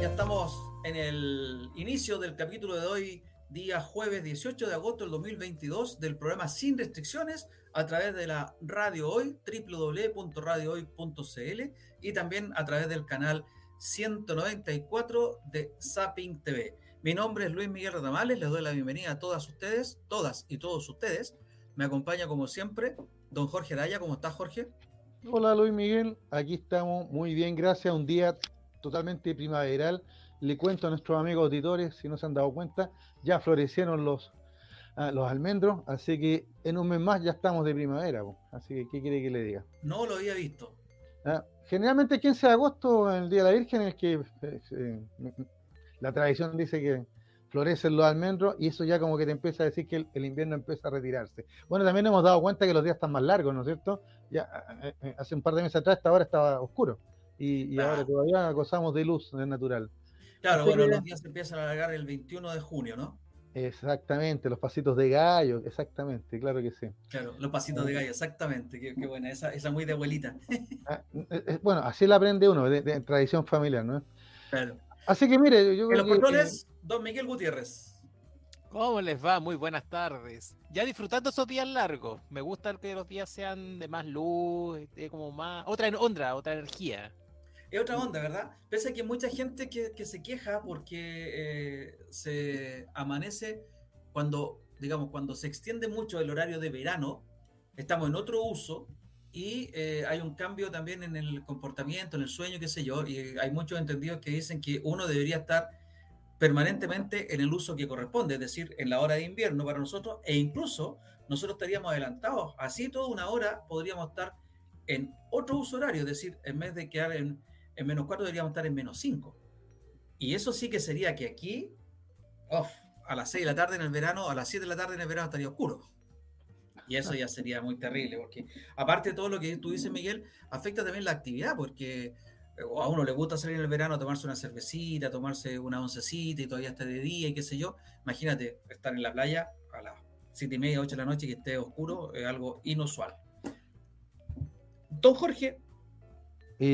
Ya estamos en el inicio del capítulo de hoy, día jueves 18 de agosto del 2022, del programa Sin Restricciones a través de la Radio Hoy, www.radiohoy.cl y también a través del canal 194 de Zapping TV. Mi nombre es Luis Miguel Radamales, les doy la bienvenida a todas ustedes, todas y todos ustedes. Me acompaña como siempre don Jorge Daya. ¿Cómo estás, Jorge? Hola Luis Miguel, aquí estamos muy bien, gracias. Un día totalmente primaveral. Le cuento a nuestros amigos auditores, si no se han dado cuenta, ya florecieron los, ah, los almendros, así que en un mes más ya estamos de primavera. Así que, ¿qué quiere que le diga? No lo había visto. Ah, generalmente el 15 de agosto, el Día de la Virgen, es que eh, eh, la tradición dice que florecen los almendros y eso ya como que te empieza a decir que el, invierno empieza a retirarse. Bueno, también hemos dado cuenta que los días están más largos, ¿no es cierto? Ya eh, hace un par de meses atrás esta hora estaba oscuro y, ahora todavía gozamos de luz natural. Claro, bueno, los días se empiezan a alargar el 21 de junio, ¿no? Exactamente, los pasitos de gallo, exactamente, claro que sí. Claro, los pasitos de gallo, exactamente, qué, buena, esa, esa muy de abuelita. Ah, eh, bueno, así la aprende uno, de, de tradición familiar, ¿no? Claro. Así que mire, yo creo los controles, don Miguel Gutiérrez. ¿Cómo les va? Muy buenas tardes. Ya disfrutando esos días largos. Me gusta que los días sean de más luz, de como más. Otra onda, otra energía. Es otra onda, ¿verdad? Pese a que mucha gente que, se queja porque eh, se amanece cuando, digamos, cuando se extiende mucho el horario de verano, estamos en otro uso y eh, hay un cambio también en el comportamiento, en el sueño, qué sé yo, y hay muchos entendidos que dicen que uno debería estar permanentemente en el uso que corresponde, es decir, en la hora de invierno para nosotros, e incluso nosotros estaríamos adelantados, así toda una hora podríamos estar en otro uso horario, es decir, en vez de quedar en, en menos 4 deberíamos estar en menos 5. Y eso sí que sería que aquí, a las 6 de la tarde en el verano, a las 7 de la tarde en el verano estaría oscuro. Y eso ya sería muy terrible, porque aparte de todo lo que tú dices, Miguel, afecta también la actividad, porque eh, a uno le gusta salir en el verano a tomarse una cervecita, tomarse una oncecita y todavía está de día y qué sé yo. Imagínate estar en la playa a las siete y media, 8 de la noche y que esté oscuro, es algo inusual. Don Jorge,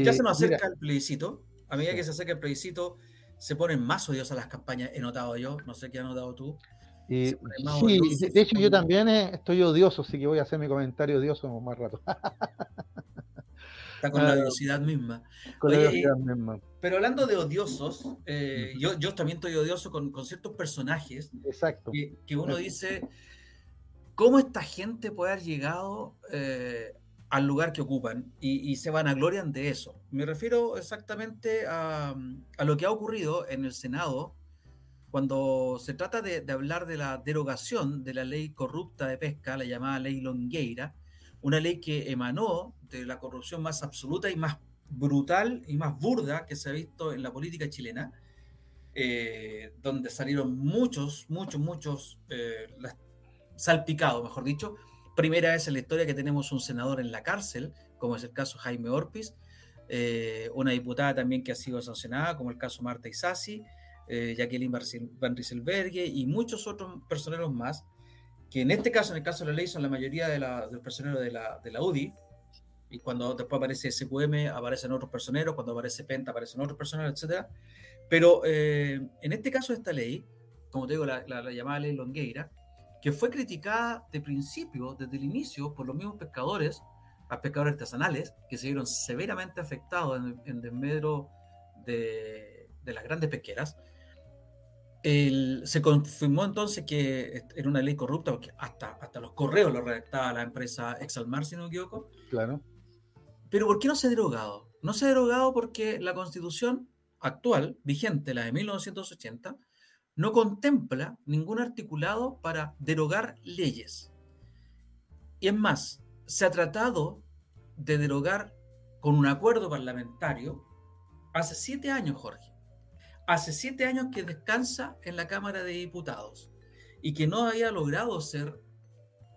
ya se nos acerca el plebiscito. A medida que se acerca el plebiscito, se ponen más odiosas las campañas, he notado yo, no sé qué has notado tú. Y, sí, de, hecho yo también eh, estoy odioso, así que voy a hacer mi comentario odioso más rato. Está con la odiosidad misma. Con la odiosidad misma. Pero hablando de odiosos, eh, yo, yo también estoy odioso con, con ciertos personajes. Exacto. Que, uno dice, ¿cómo esta gente puede haber llegado eh, al lugar que ocupan? Y, y, se vanaglorian de eso. Me refiero exactamente a, a lo que ha ocurrido en el Senado cuando se trata de, hablar de la derogación de la ley corrupta de pesca, la llamada ley Longueira, una ley que emanó de la corrupción más absoluta y más brutal y más burda que se ha visto en la política chilena, eh, donde salieron muchos, muchos, muchos eh, salpicados, mejor dicho. Primera vez en la historia que tenemos un senador en la cárcel, como es el caso Jaime Orpiz, eh, una diputada también que ha sido sancionada, como el caso Marta Isasi, eh, Jacqueline Van Rieselberghe y muchos otros personeros más, que en este caso, en el caso de la ley, son la mayoría de, los personeros de la, de la UDI, y cuando después aparece SQM aparecen otros personeros, cuando aparece Penta aparecen otros personeros, etc. Pero eh, en este caso esta ley, como te digo, la, llamada ley Longueira, que fue criticada de principio, desde el inicio, por los mismos pescadores, a pescadores artesanales, que se vieron severamente afectados en, en desmedro de, de las grandes pesqueras, se confirmó entonces que era una ley corrupta, porque hasta, hasta los correos lo redactaba la empresa Exalmar, si no me equivoco. Claro. Pero ¿por qué no se ha derogado? No se ha derogado porque la constitución actual, vigente, la de 1980, no contempla ningún articulado para derogar leyes. Y es más, se ha tratado de derogar con un acuerdo parlamentario hace siete años, Jorge hace siete años que descansa en la Cámara de Diputados y que no había logrado ser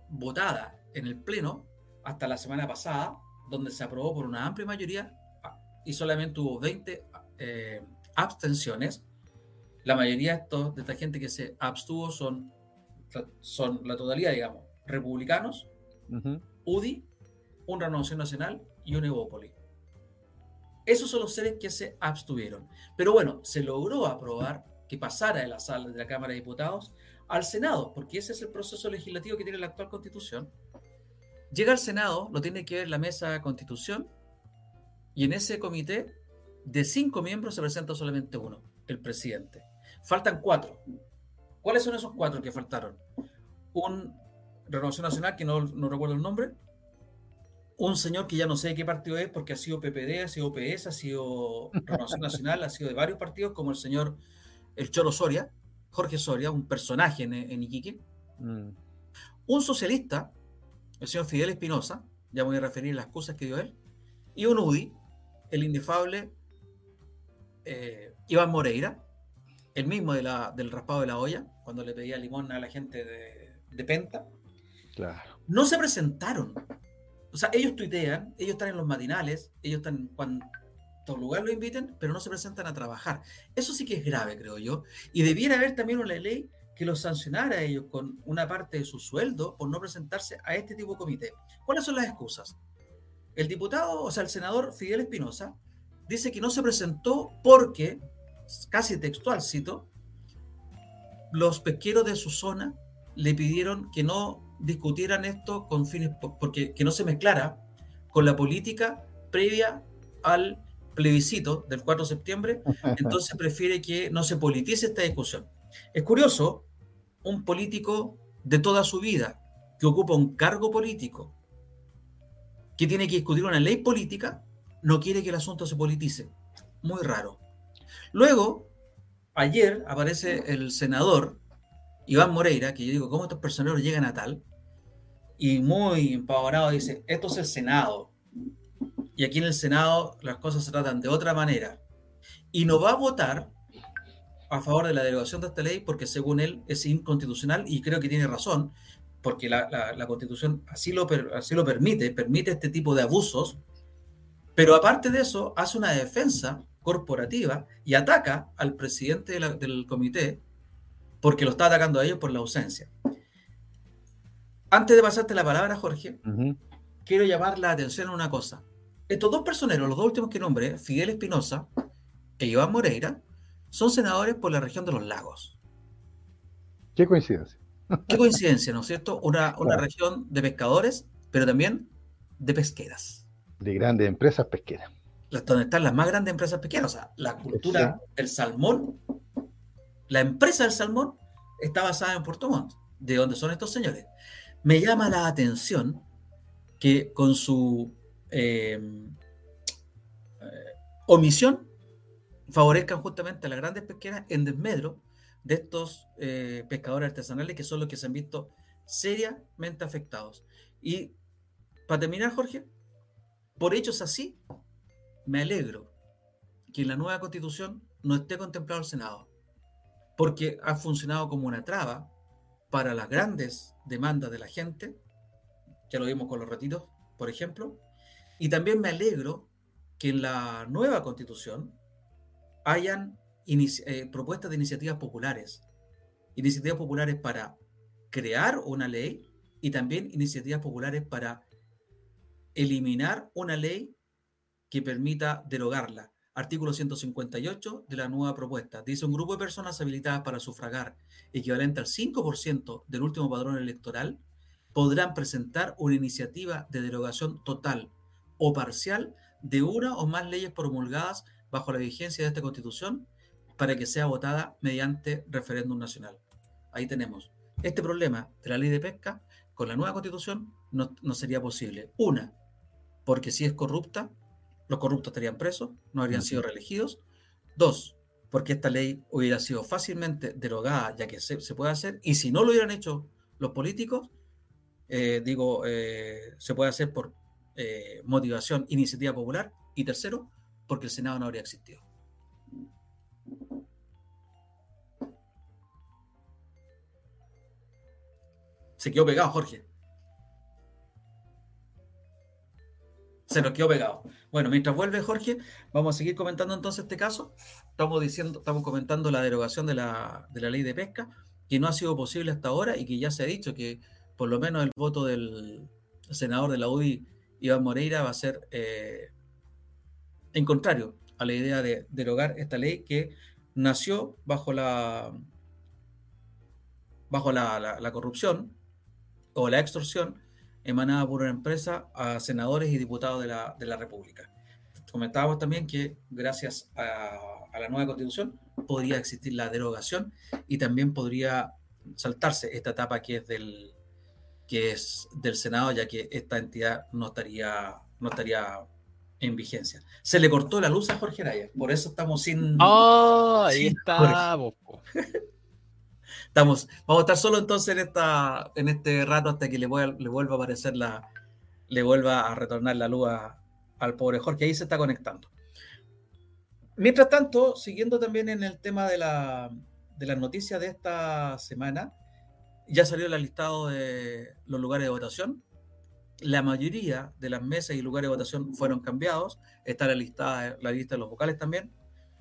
votada en el Pleno hasta la semana pasada, donde se aprobó por una amplia mayoría ah, y solamente hubo 20 eh, abstenciones. La mayoría de, estos, de esta gente que se abstuvo son, son la totalidad, digamos, republicanos, UDI, un Renovación Nacional y un Evópoli. Esos son los seres que se abstuvieron. Pero bueno, se logró aprobar que pasara de la sala de la Cámara de Diputados al Senado, porque ese es el proceso legislativo que tiene la actual constitución. Llega al Senado, lo tiene que ver la mesa de constitución, y en ese comité de cinco miembros se presenta solamente uno, el presidente. Faltan cuatro. ¿Cuáles son esos cuatro que faltaron? Un Renovación Nacional, que no, no recuerdo el nombre, un señor que ya no sé de qué partido es, porque ha sido PPD, ha sido PS, ha sido Renovación Nacional, ha sido de varios partidos, como el señor el Cholo Soria, Jorge Soria, un personaje en, Iquique. Mm. Un socialista, el señor Fidel Espinosa, ya voy a referir las cosas que dio él, y un UDI, el indefable eh, Iván Moreira, el mismo de la, del raspado de la olla, cuando le pedía limón a la gente de, de Penta. Claro. No se presentaron. O sea, ellos tuitean, ellos están en los matinales, ellos están cuando lugar lo inviten, pero no se presentan a trabajar. Eso sí que es grave, creo yo. Y debiera haber también una ley que los sancionara a ellos con una parte de su sueldo por no presentarse a este tipo de comité. ¿Cuáles son las excusas? El diputado, o sea, el senador Fidel Espinosa, dice que no se presentó porque, casi textual cito, los pesqueros de su zona le pidieron que no discutieran esto con fines, porque que no se mezclara con la política previa al plebiscito del 4 de septiembre, entonces prefiere que no se politice esta discusión. Es curioso, un político de toda su vida que ocupa un cargo político, que tiene que discutir una ley política, no quiere que el asunto se politice. Muy raro. Luego, ayer aparece el senador Iván Moreira, que yo digo, ¿cómo estos personeros llegan a tal? Y muy empavorado dice, esto es el Senado, y aquí en el Senado las cosas se tratan de otra manera. Y no va a votar a favor de la derogación de esta ley porque según él es inconstitucional y creo que tiene razón, porque la, constitución así lo, así lo permite, permite este tipo de abusos, pero aparte de eso hace una defensa corporativa y ataca al presidente del comité porque lo está atacando a ellos por la ausencia. Antes de pasarte la palabra, Jorge, quiero llamar la atención a una cosa. Estos dos personeros, los dos últimos que nombré, Fidel Espinosa e Iván Moreira, son senadores por la región de los lagos. Qué coincidencia. Qué coincidencia, ¿no es cierto? Una, una región de pescadores, pero también de pesqueras. De grandes empresas pesqueras. Donde están las más grandes empresas pesqueras. O sea, la cultura del salmón, la empresa del salmón está basada en Puerto Montt, de donde son estos señores. Me llama la atención que con su Em, eh, omisión favorezcan justamente a las grandes pesqueras en desmedro de estos eh, pescadores artesanales que son los que se han visto seriamente afectados. Y para terminar, Jorge, por hechos así, me alegro que en la nueva constitución no esté contemplado el Senado, porque ha funcionado como una traba para las grandes demandas de la gente, ya lo vimos con los retiros, por ejemplo, y también me alegro que en la nueva constitución hayan eh, propuestas de iniciativas populares. Iniciativas populares para crear una ley y también iniciativas populares para eliminar una ley que permita derogarla. Artículo 158 de la nueva propuesta. Dice un grupo de personas habilitadas para sufragar, equivalente al 5% del último padrón electoral, podrán presentar una iniciativa de derogación total o parcial de una o más leyes promulgadas bajo la vigencia de esta Constitución para que sea votada mediante referéndum nacional. Ahí tenemos. Este problema de la ley de pesca con la nueva Constitución no, sería posible. Una, porque si es corrupta, los corruptos estarían presos, no habrían sido reelegidos. Dos, porque esta ley hubiera sido fácilmente derogada, ya que se, puede hacer, y si no lo hubieran hecho los políticos, eh, digo, eh, se puede hacer por eh, motivación, iniciativa popular. Y tercero, porque el Senado no habría existido. Se quedó pegado, Jorge. Se nos quedó pegado. Bueno, mientras vuelve Jorge, vamos a seguir comentando entonces este caso. Estamos diciendo, estamos comentando la derogación de la, de la ley de pesca, que no ha sido posible hasta ahora y que ya se ha dicho que por lo menos el voto del senador de la UDI Iván Moreira va a ser eh, en contrario a la idea de derogar esta ley que nació bajo la, bajo la, corrupción o la extorsión emanada por una empresa a senadores y diputados de la, de la República. Comentábamos también que gracias a, a, la nueva constitución podría existir la derogación y también podría saltarse esta etapa que es del, que es del Senado, ya que esta entidad no estaría, no estaría en vigencia. Se le cortó la luz a Jorge Araya, por eso estamos sin. ¡Oh! Ahí estamos. estamos. Vamos a estar solo entonces en esta, en este rato hasta que le, le vuelva a aparecer la. le vuelva a retornar la luz al pobre Jorge. Ahí se está conectando. Mientras tanto, siguiendo también en el tema de la, de las noticias de esta semana, ya salió el listado de los lugares de votación. La mayoría de las mesas y lugares de votación fueron cambiados. Está la lista, la lista de los vocales también.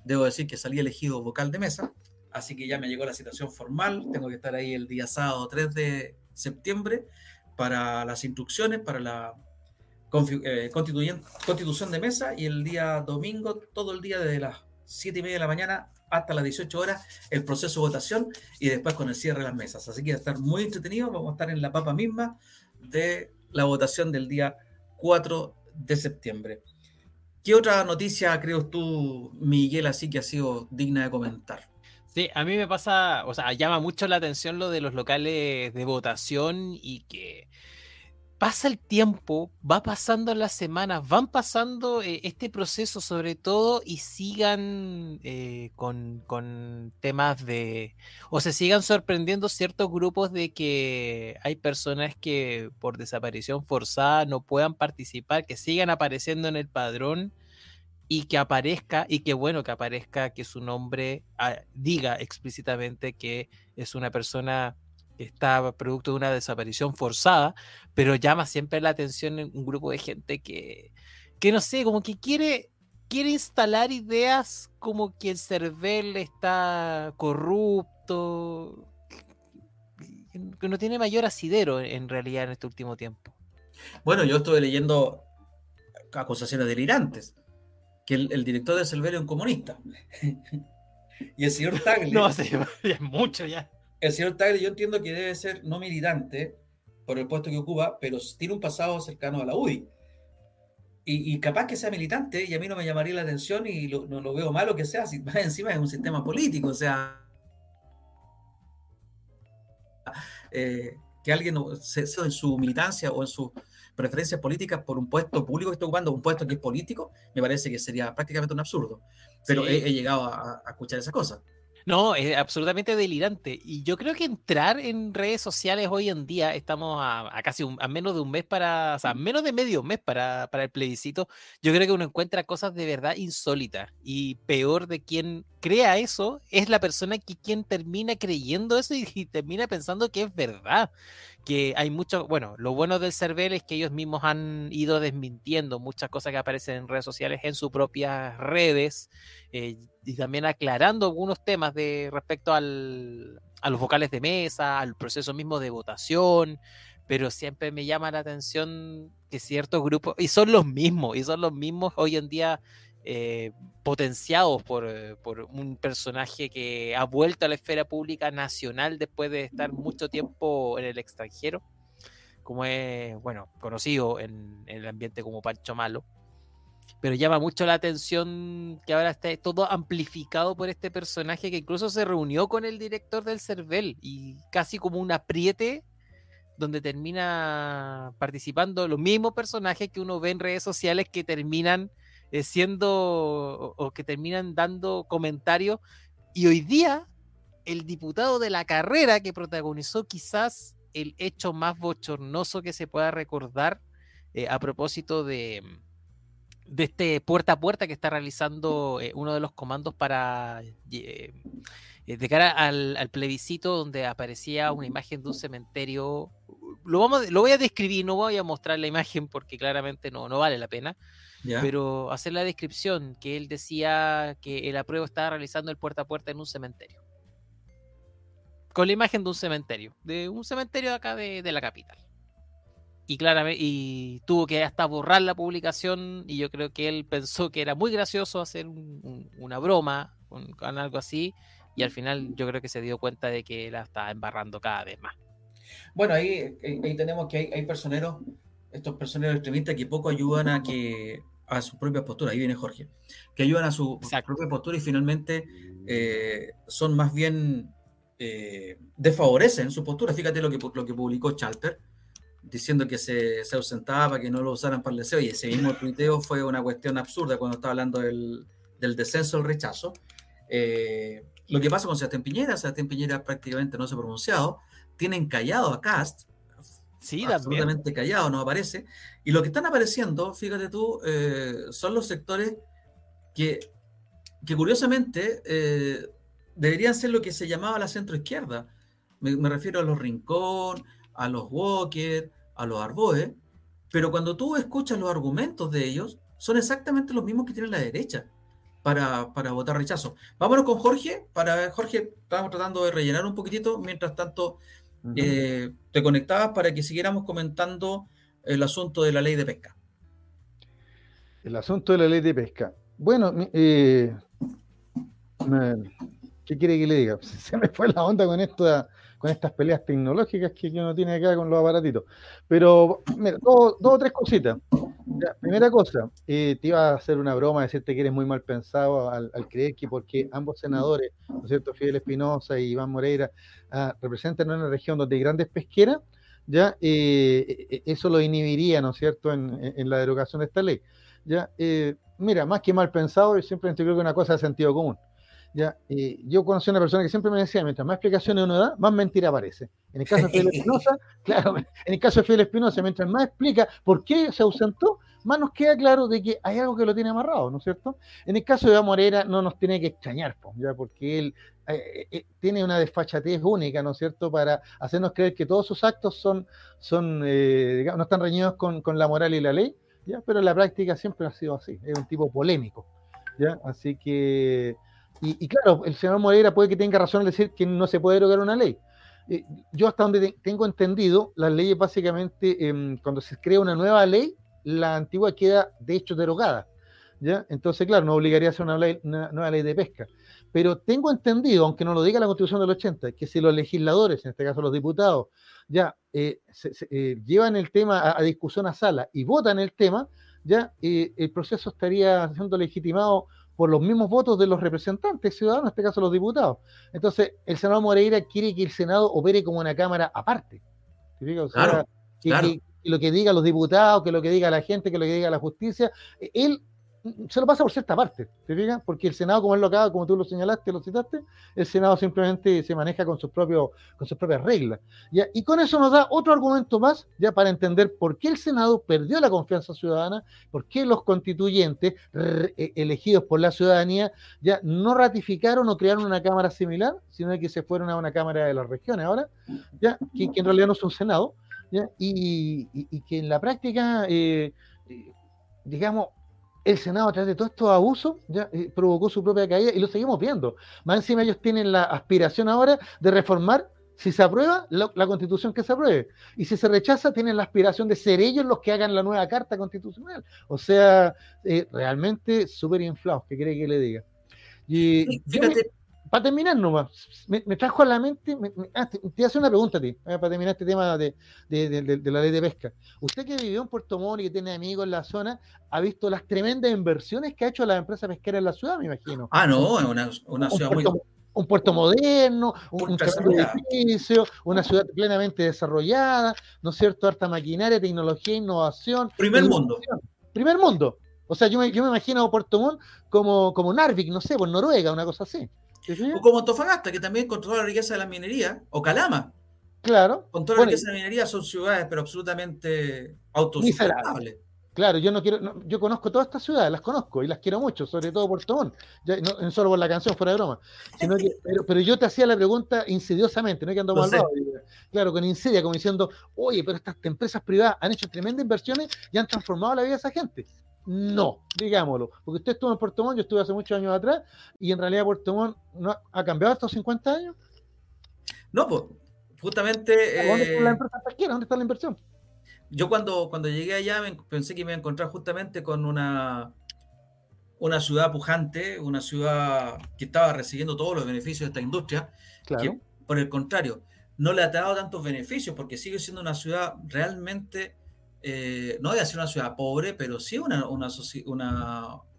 Debo decir que salí elegido vocal de mesa, así que ya me llegó la citación formal. Tengo que estar ahí el día sábado 3 de septiembre para las instrucciones, para la eh, constitución de mesa y el día domingo, todo el día desde las 7 y media de la mañana hasta las 18 horas el proceso de votación y después con el cierre de las mesas. Así que va estar muy entretenido. Vamos a estar en la papa misma de la votación del día 4 de septiembre. ¿Qué otra noticia crees tú, Miguel, así que ha sido digna de comentar? Sí, a mí me pasa, o sea, llama mucho la atención lo de los locales de votación y que pasa el tiempo, va pasando las semanas, van pasando eh, este proceso sobre todo y sigan eh, con, temas de, o se sigan sorprendiendo ciertos grupos de que hay personas que por desaparición forzada no puedan participar, que sigan apareciendo en el padrón y que aparezca, y que bueno que aparezca que su nombre ah, diga explícitamente que es una persona está producto de una desaparición forzada, pero llama siempre la atención en un grupo de gente que, que no sé, como que quiere, quiere instalar ideas como que el CERVEL está corrupto, que no tiene mayor asidero en realidad en este último tiempo. Bueno, yo estuve leyendo acusaciones delirantes, que el, director de CERVEL es un comunista. y el señor Tagle... No, sí, es mucho ya el señor Tagle yo entiendo que debe ser no militante por el puesto que ocupa, pero tiene un pasado cercano a la UDI. Y, capaz que sea militante y a mí no me llamaría la atención y no lo veo malo que sea, si más encima es un sistema político, o sea, eh, que alguien se, en su militancia o en sus preferencias políticas por un puesto público que está ocupando, un puesto que es político, me parece que sería prácticamente un absurdo. Pero he, llegado a, a escuchar esas cosas. No, es absolutamente delirante. Y yo creo que entrar en redes sociales hoy en día, estamos a, casi a menos de un mes para, o sea, menos de medio mes para, para, el plebiscito, yo creo que uno encuentra cosas de verdad insólitas. Y peor de quien crea eso, es la persona que quien termina creyendo eso y, y termina pensando que es verdad que hay mucho, bueno, lo bueno del CERVEL es que ellos mismos han ido desmintiendo muchas cosas que aparecen en redes sociales en sus propias redes eh, y también aclarando algunos temas de respecto al, a los vocales de mesa, al proceso mismo de votación, pero siempre me llama la atención que ciertos grupos, y son los mismos, y son los mismos hoy en día eh, potenciados por, eh, por, un personaje que ha vuelto a la esfera pública nacional después de estar mucho tiempo en el extranjero, como es, bueno, conocido en, el ambiente como Pancho Malo. Pero llama mucho la atención que ahora esté todo amplificado por este personaje que incluso se reunió con el director del CERVEL y casi como un apriete donde termina participando los mismos personajes que uno ve en redes sociales que terminan eh, siendo o, que terminan dando comentarios. Y hoy día, el diputado de la carrera que protagonizó quizás el hecho más bochornoso que se pueda recordar eh, a propósito de, de este puerta a puerta que está realizando eh, uno de los comandos para de cara al, plebiscito donde aparecía una imagen de un cementerio. Lo, vamos, lo voy a describir, no voy a mostrar la imagen porque claramente no, no vale la pena. Pero hacer la descripción que él decía que el apruebo estaba realizando el puerta a puerta en un cementerio. Con la imagen de un cementerio, de un cementerio de acá de, la capital. Y claramente y tuvo que hasta borrar la publicación y yo creo que él pensó que era muy gracioso hacer una broma con, algo así y al final yo creo que se dio cuenta de que la estaba embarrando cada vez más. Bueno, ahí, ahí tenemos que hay, hay personeros, estos personeros extremistas que poco ayudan a que a su propia postura, ahí viene Jorge, que ayudan a su propia postura y finalmente eh, son más bien eh, desfavorecen su postura. Fíjate lo que, lo que publicó Chalper, diciendo que se, se ausentaba para que no lo usaran para el deseo, y ese mismo tuiteo fue una cuestión absurda cuando estaba hablando del, del descenso, el rechazo. Eh, lo que pasa con Sebastián Piñera, Sebastián Piñera prácticamente no se ha pronunciado, tienen callado a Cast, sí, absolutamente callado, no aparece, y lo que están apareciendo, fíjate tú, eh, son los sectores que, que curiosamente eh, deberían ser lo que se llamaba la centroizquierda. Me, me refiero a los Rincón, a los Walker, a los Arboe, pero cuando tú escuchas los argumentos de ellos, son exactamente los mismos que tiene la derecha para, para votar rechazo. Vámonos con Jorge, para Jorge, estamos tratando de rellenar un poquitito, mientras tanto eh, te conectabas para que siguiéramos comentando el asunto de la ley de pesca. El asunto de la ley de pesca. Bueno, eh, ¿qué quiere que le diga? Se me fue la onda con esto con estas peleas tecnológicas que uno tiene acá con los aparatitos. Pero, mira, dos, o tres cositas. primera cosa, eh, te iba a hacer una broma, decirte que eres muy mal pensado al, creer que porque ambos senadores, ¿no es cierto?, Fidel Espinosa y Iván Moreira, ah, representan una región donde hay grandes pesqueras, ya eh, e, e, eso lo inhibiría, ¿no es cierto?, en, la derogación de esta ley. Ya, eh, mira, más que mal pensado, yo siempre creo que una cosa de sentido común. ¿Ya? yo conocí a una persona que siempre me decía, mientras más explicaciones uno da, más mentira aparece. En el caso de Fidel Espinosa, claro, en el caso de Fidel Espinosa, mientras más explica por qué se ausentó, más nos queda claro de que hay algo que lo tiene amarrado, ¿no es cierto? En el caso de Iván Morera no nos tiene que extrañar, ¿ya? porque él eh, eh, tiene una desfachatez única, ¿no es cierto?, para hacernos creer que todos sus actos son, son eh, digamos, no están reñidos con, con, la moral y la ley, ¿ya? Pero en la práctica siempre ha sido así, es un tipo polémico, ¿ya? Así que y, claro, el senador Moreira puede que tenga razón al decir que no se puede derogar una ley. Eh, yo hasta donde tengo entendido, las leyes básicamente, em, cuando se crea una nueva ley, la antigua queda de hecho derogada. ¿ya? Entonces, claro, no obligaría a hacer una, nueva ley de pesca. Pero tengo entendido, aunque no lo diga la Constitución del 80, que si los legisladores, en este caso los diputados, ya eh, eh, llevan el tema a, discusión a sala y votan el tema, ya el proceso estaría siendo legitimado por los mismos votos de los representantes ciudadanos, en este caso los diputados. Entonces, el senador Moreira quiere que el Senado opere como una Cámara aparte. O sea, que, lo que diga los diputados, que lo que diga la gente, que lo que diga la justicia, él se lo pasa por cierta parte, ¿te fijas? Porque el Senado, como él lo acaba, como tú lo señalaste, lo citaste, el Senado simplemente se maneja con sus propios, con sus propias reglas. Y con eso nos da otro argumento más, ya para entender por qué el Senado perdió la confianza ciudadana, por qué los constituyentes e, elegidos por la ciudadanía ya no ratificaron o crearon una cámara similar, sino que se fueron a una cámara de las regiones ahora, ya que, en realidad no es un Senado. Y, que en la práctica, eh, eh, digamos, el Senado, a través de todos estos abusos, ya eh, provocó su propia caída y lo seguimos viendo. Más encima ellos tienen la aspiración ahora de reformar, si se aprueba, la, constitución que se apruebe. Y si se rechaza, tienen la aspiración de ser ellos los que hagan la nueva carta constitucional. O sea, eh, realmente súper inflados, ¿qué cree que le diga? Y, Fíjate, para terminar nomás, me, trajo a la mente, ah, te, voy a hacer una pregunta a ti, eh, para terminar este tema de, la ley de pesca. Usted que vivió en Puerto Montt y que tiene amigos en la zona, ha visto las tremendas inversiones que ha hecho la empresa pesquera en la ciudad, me imagino. Ah, no, una, una ciudad muy... Un puerto moderno, un, edificio, una ciudad plenamente desarrollada, ¿no es cierto? Harta maquinaria, tecnología, innovación. Primer mundo. Primer mundo. O sea, yo me, yo me imagino Puerto Montt como, como Narvik, no sé, por Noruega, una cosa así. O como Antofagasta, que también controla la riqueza de la minería, o Calama. Claro. Controla la riqueza de la minería, son ciudades, pero absolutamente autosustentables. Claro, yo no quiero, yo conozco todas estas ciudades, las conozco y las quiero mucho, sobre todo Puerto Montt, no, solo por la canción, fuera de broma. pero, yo te hacía la pregunta insidiosamente, no es que ando mal Claro, con insidia, como diciendo, oye, pero estas empresas privadas han hecho tremendas inversiones y han transformado la vida de esa gente. No, digámoslo, porque usted estuvo en Puerto Montt, yo estuve hace muchos años atrás, y en realidad Puerto Montt no ha cambiado estos 50 años. No, pues, justamente. ¿Dónde está la eh, empresa pesquera? ¿Dónde está la inversión? yo cuando, cuando llegué allá pensé que me iba a encontrar justamente con una, una ciudad pujante, una ciudad que estaba recibiendo todos los beneficios de esta industria, que por el contrario, no le ha dado tantos beneficios porque sigue siendo una ciudad realmente, eh, no voy a decir una ciudad pobre, pero sí una, una,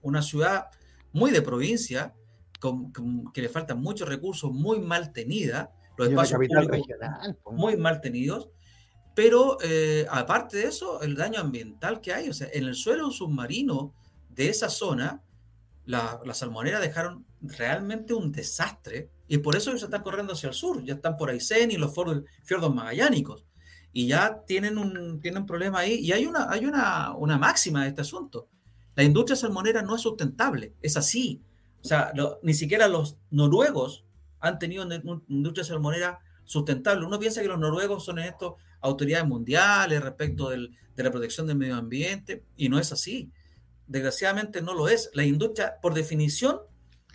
una, ciudad muy de provincia, con, que le faltan muchos recursos, muy mal tenida, los espacios regional, muy mal tenidos, pero eh, aparte de eso, el daño ambiental que hay, o sea, en el suelo submarino de esa zona, las salmoneras dejaron realmente un desastre y por eso ellos están corriendo hacia el sur, ya están por Aysén y los fiordos magallánicos y ya tienen un, tienen un problema ahí y hay, una, hay una, una máxima de este asunto. La industria salmonera no es sustentable, es así. O sea, ni siquiera los noruegos han tenido una industria salmonera sustentable. Uno piensa que los noruegos son en esto autoridades mundiales respecto de la protección del medio ambiente y no es así. Desgraciadamente no lo es. La industria, por definición,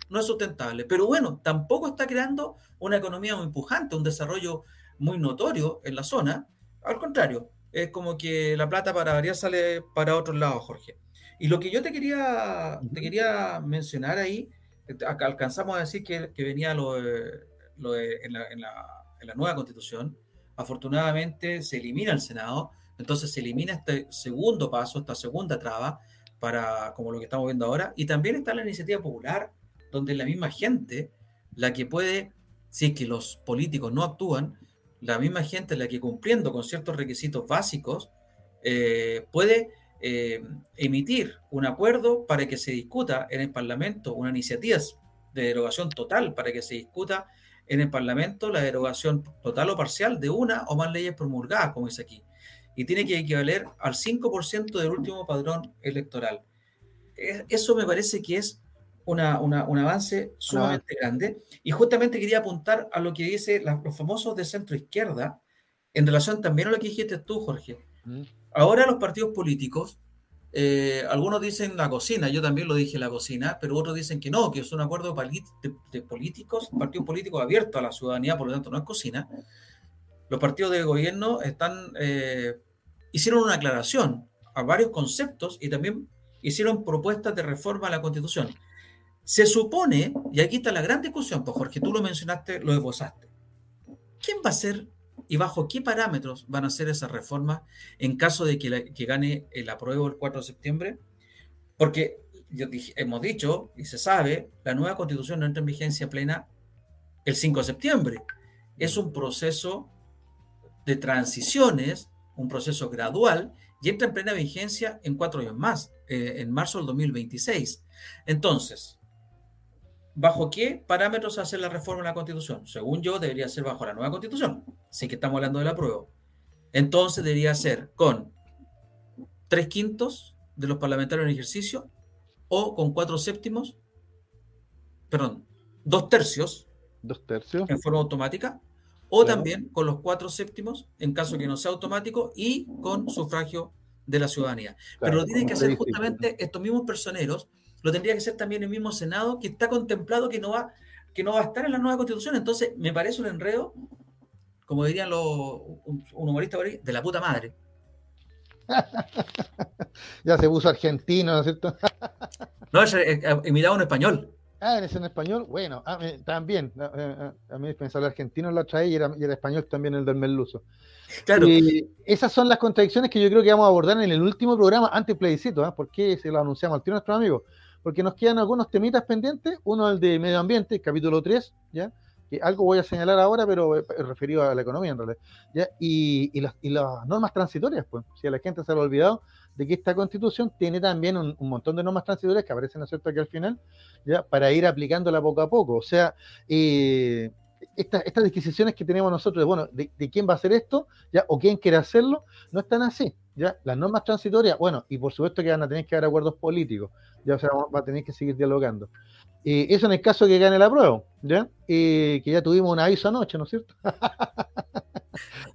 no es sustentable. Pero bueno, tampoco está creando una economía muy pujante, un desarrollo muy notorio en la zona. Al contrario, es como que la plata para variar sale para otros lados, Jorge. Y lo que yo te quería, te quería mencionar ahí, alcanzamos a decir que, venía lo, lo en, la, en, la, en la nueva constitución. Afortunadamente se elimina el Senado, entonces se elimina este segundo paso, esta segunda traba, para como lo que estamos viendo ahora. Y también está la iniciativa popular, donde la misma gente, la que puede, si es que los políticos no actúan, la misma gente, la que cumpliendo con ciertos requisitos básicos, eh, puede eh, emitir un acuerdo para que se discuta en el Parlamento una iniciativa de derogación total para que se discuta en el Parlamento la derogación total o parcial de una o más leyes promulgadas, como dice aquí y tiene que equivaler al 5% del último padrón electoral. Eso me parece que es una, un avance sumamente grande. Y justamente quería apuntar a lo que dice los famosos de centro izquierda, en relación también a lo que dijiste tú, Jorge. Mm. Ahora los partidos políticos, eh, algunos dicen la cocina, yo también lo dije la cocina, pero otros dicen que no, que es un acuerdo de, políticos, partidos políticos abiertos a la ciudadanía, por lo tanto no es cocina. Los partidos de gobierno están eh, hicieron una aclaración a varios conceptos y también hicieron propuestas de reforma a la Constitución. Se supone, y aquí está la gran discusión, pues Jorge, tú lo mencionaste, lo esbozaste. ¿Quién va a ser y bajo qué parámetros van a hacer esas reformas en caso de que, gane el apruebo el 4 de septiembre? Porque hemos dicho y se sabe, la nueva constitución no entra en vigencia plena el 5 de septiembre. Es un proceso de transiciones un proceso gradual y entra en plena vigencia en cuatro años más, eh, en marzo del 2026. Entonces, ¿bajo qué parámetros hace la reforma de la Constitución? Según yo, debería ser bajo la nueva Constitución. Sé que estamos hablando de la prueba. Entonces, debería ser con tres quintos de los parlamentarios en ejercicio o con cuatro séptimos, perdón, dos tercios. Dos tercios. En forma automática o también con los cuatro séptimos, en caso que no sea automático, y con sufragio de la ciudadanía. Pero lo tienen que hacer justamente estos mismos personeros, lo tendría que ser también el mismo Senado, que está contemplado que no va, que no va a estar en la nueva constitución. Entonces, me parece un enredo, como dirían los, un, humorista por ahí, de la puta madre. ya se puso argentino, ¿no es cierto? no, es, es, un español. Ah, ¿eres en español? Bueno, ah, también. Eh, eh, a mí pensaba el argentino la trae y era, y era español también el del merluzo. Claro. esas son las contradicciones que yo creo que vamos a abordar en el último programa antes plebiscito. ¿eh? ¿Por qué se lo anunciamos al tío nuestro amigo? Porque nos quedan algunos temitas pendientes. Uno el de medio ambiente, capítulo 3, ¿ya? Que algo voy a señalar ahora, pero referido a la economía en realidad. ¿ya? Y, y, las, y las normas transitorias, pues. Si a la gente se lo ha olvidado, de que esta constitución tiene también un, montón de normas transitorias que aparecen, ¿no cierto?, aquí al final, ¿ya? para ir aplicándola poco a poco. O sea, eh, estas disquisiciones que tenemos nosotros de, bueno, de, quién va a hacer esto, ¿ya? o quién quiere hacerlo, no están así. Las normas transitorias, bueno, y por supuesto que van a tener que dar acuerdos políticos, ya o sea, va a tener que seguir dialogando. y eso en el caso que gane la prueba, ¿ya? que ya tuvimos un aviso anoche, ¿no es cierto?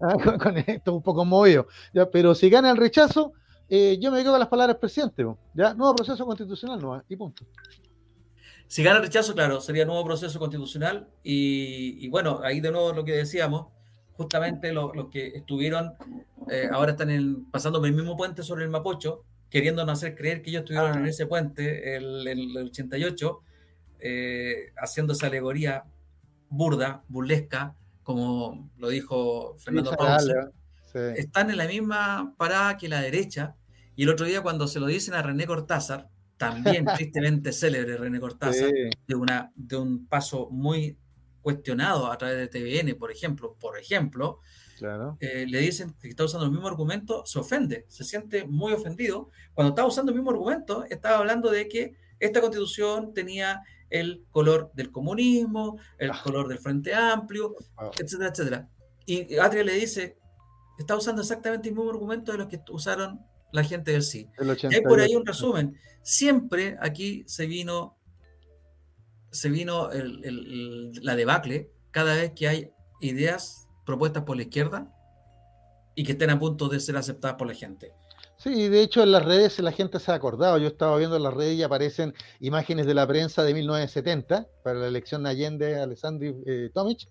Ah, con, esto un poco movido, ¿ya? Pero si gana el rechazo, eh, yo me quedo con las palabras presidente, ¿ya? Nuevo proceso constitucional, no, y punto. Si gana el rechazo, claro, sería nuevo proceso constitucional y, bueno, ahí de nuevo lo que decíamos, justamente los, que estuvieron, eh, ahora están pasando por el mismo puente sobre el Mapocho, queriéndonos hacer creer que ellos estuvieron en ah. ese puente el, el 88, eh, haciendo esa alegoría burda, burlesca, como lo dijo Fernando Pausa, están en la misma parada que la derecha. Y el otro día cuando se lo dicen a René Cortázar, también tristemente célebre René Cortázar, de, una, de un paso muy cuestionado a través de TVN, por ejemplo, por ejemplo, eh, le dicen que está usando el mismo argumento, se ofende, se siente muy ofendido. Cuando estaba usando el mismo argumento, estaba hablando de que esta constitución tenía el color del comunismo, el ah. color del Frente Amplio, etcétera, etcétera. Y Adria le dice, está usando exactamente el mismo argumento de los que usaron la gente del sí. Y hay por ahí un resumen. Siempre aquí se vino, se vino la debacle cada vez que hay ideas propuestas por la izquierda y que estén a punto de ser aceptadas por la gente. Sí, de hecho en las redes la gente se ha acordado. Yo estaba viendo en las redes y aparecen imágenes de la prensa de 1970 para la elección de Allende, Alessandri eh, Tomic.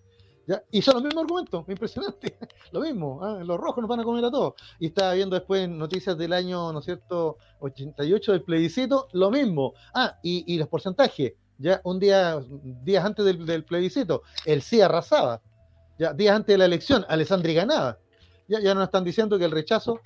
¿ya? Y son los mismos argumentos, impresionante. Lo mismo, ¿ah? los rojos nos van a comer a todos. Y estaba viendo después noticias del año, ¿no es cierto?, 88 del plebiscito, lo mismo. Ah, y, los porcentajes. Ya un día, días antes del, plebiscito, el sí arrasaba. Ya días antes de la elección, Alessandri ganaba. Ya, ya nos están diciendo que el rechazo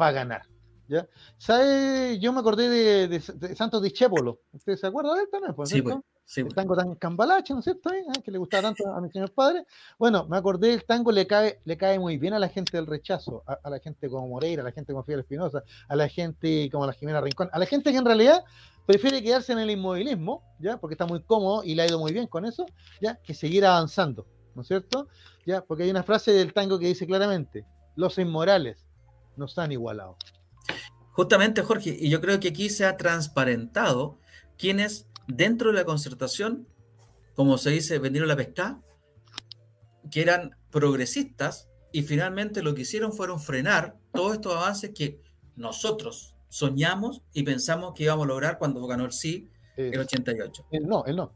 va a ganar. ¿ya? ¿Sabe? Yo me acordé de, Santos Discépolo. ¿Usted se acuerda de él también? sí, pues, sí, el tango tan cambalache, ¿no es cierto? ¿Eh? Que le gustaba tanto a mi señor padre. Bueno, me acordé del tango, le cae, le cae muy bien a la gente del rechazo, a, la gente como Moreira, a la gente como Fidel Espinosa, a la gente como la Jimena Rincón, a la gente que en realidad prefiere quedarse en el inmovilismo, ¿ya? Porque está muy cómodo y le ha ido muy bien con eso, ¿ya? Que seguir avanzando, ¿no es cierto? ¿Ya? Porque hay una frase del tango que dice claramente, los inmorales no están igualados. Justamente, Jorge, y yo creo que aquí se ha transparentado quienes dentro de la concertación, como se dice, vendieron la pesca, que eran progresistas y finalmente lo que hicieron fueron frenar todos estos avances que nosotros soñamos y pensamos que íbamos a lograr cuando ganó el sí en el 88. El no, el no.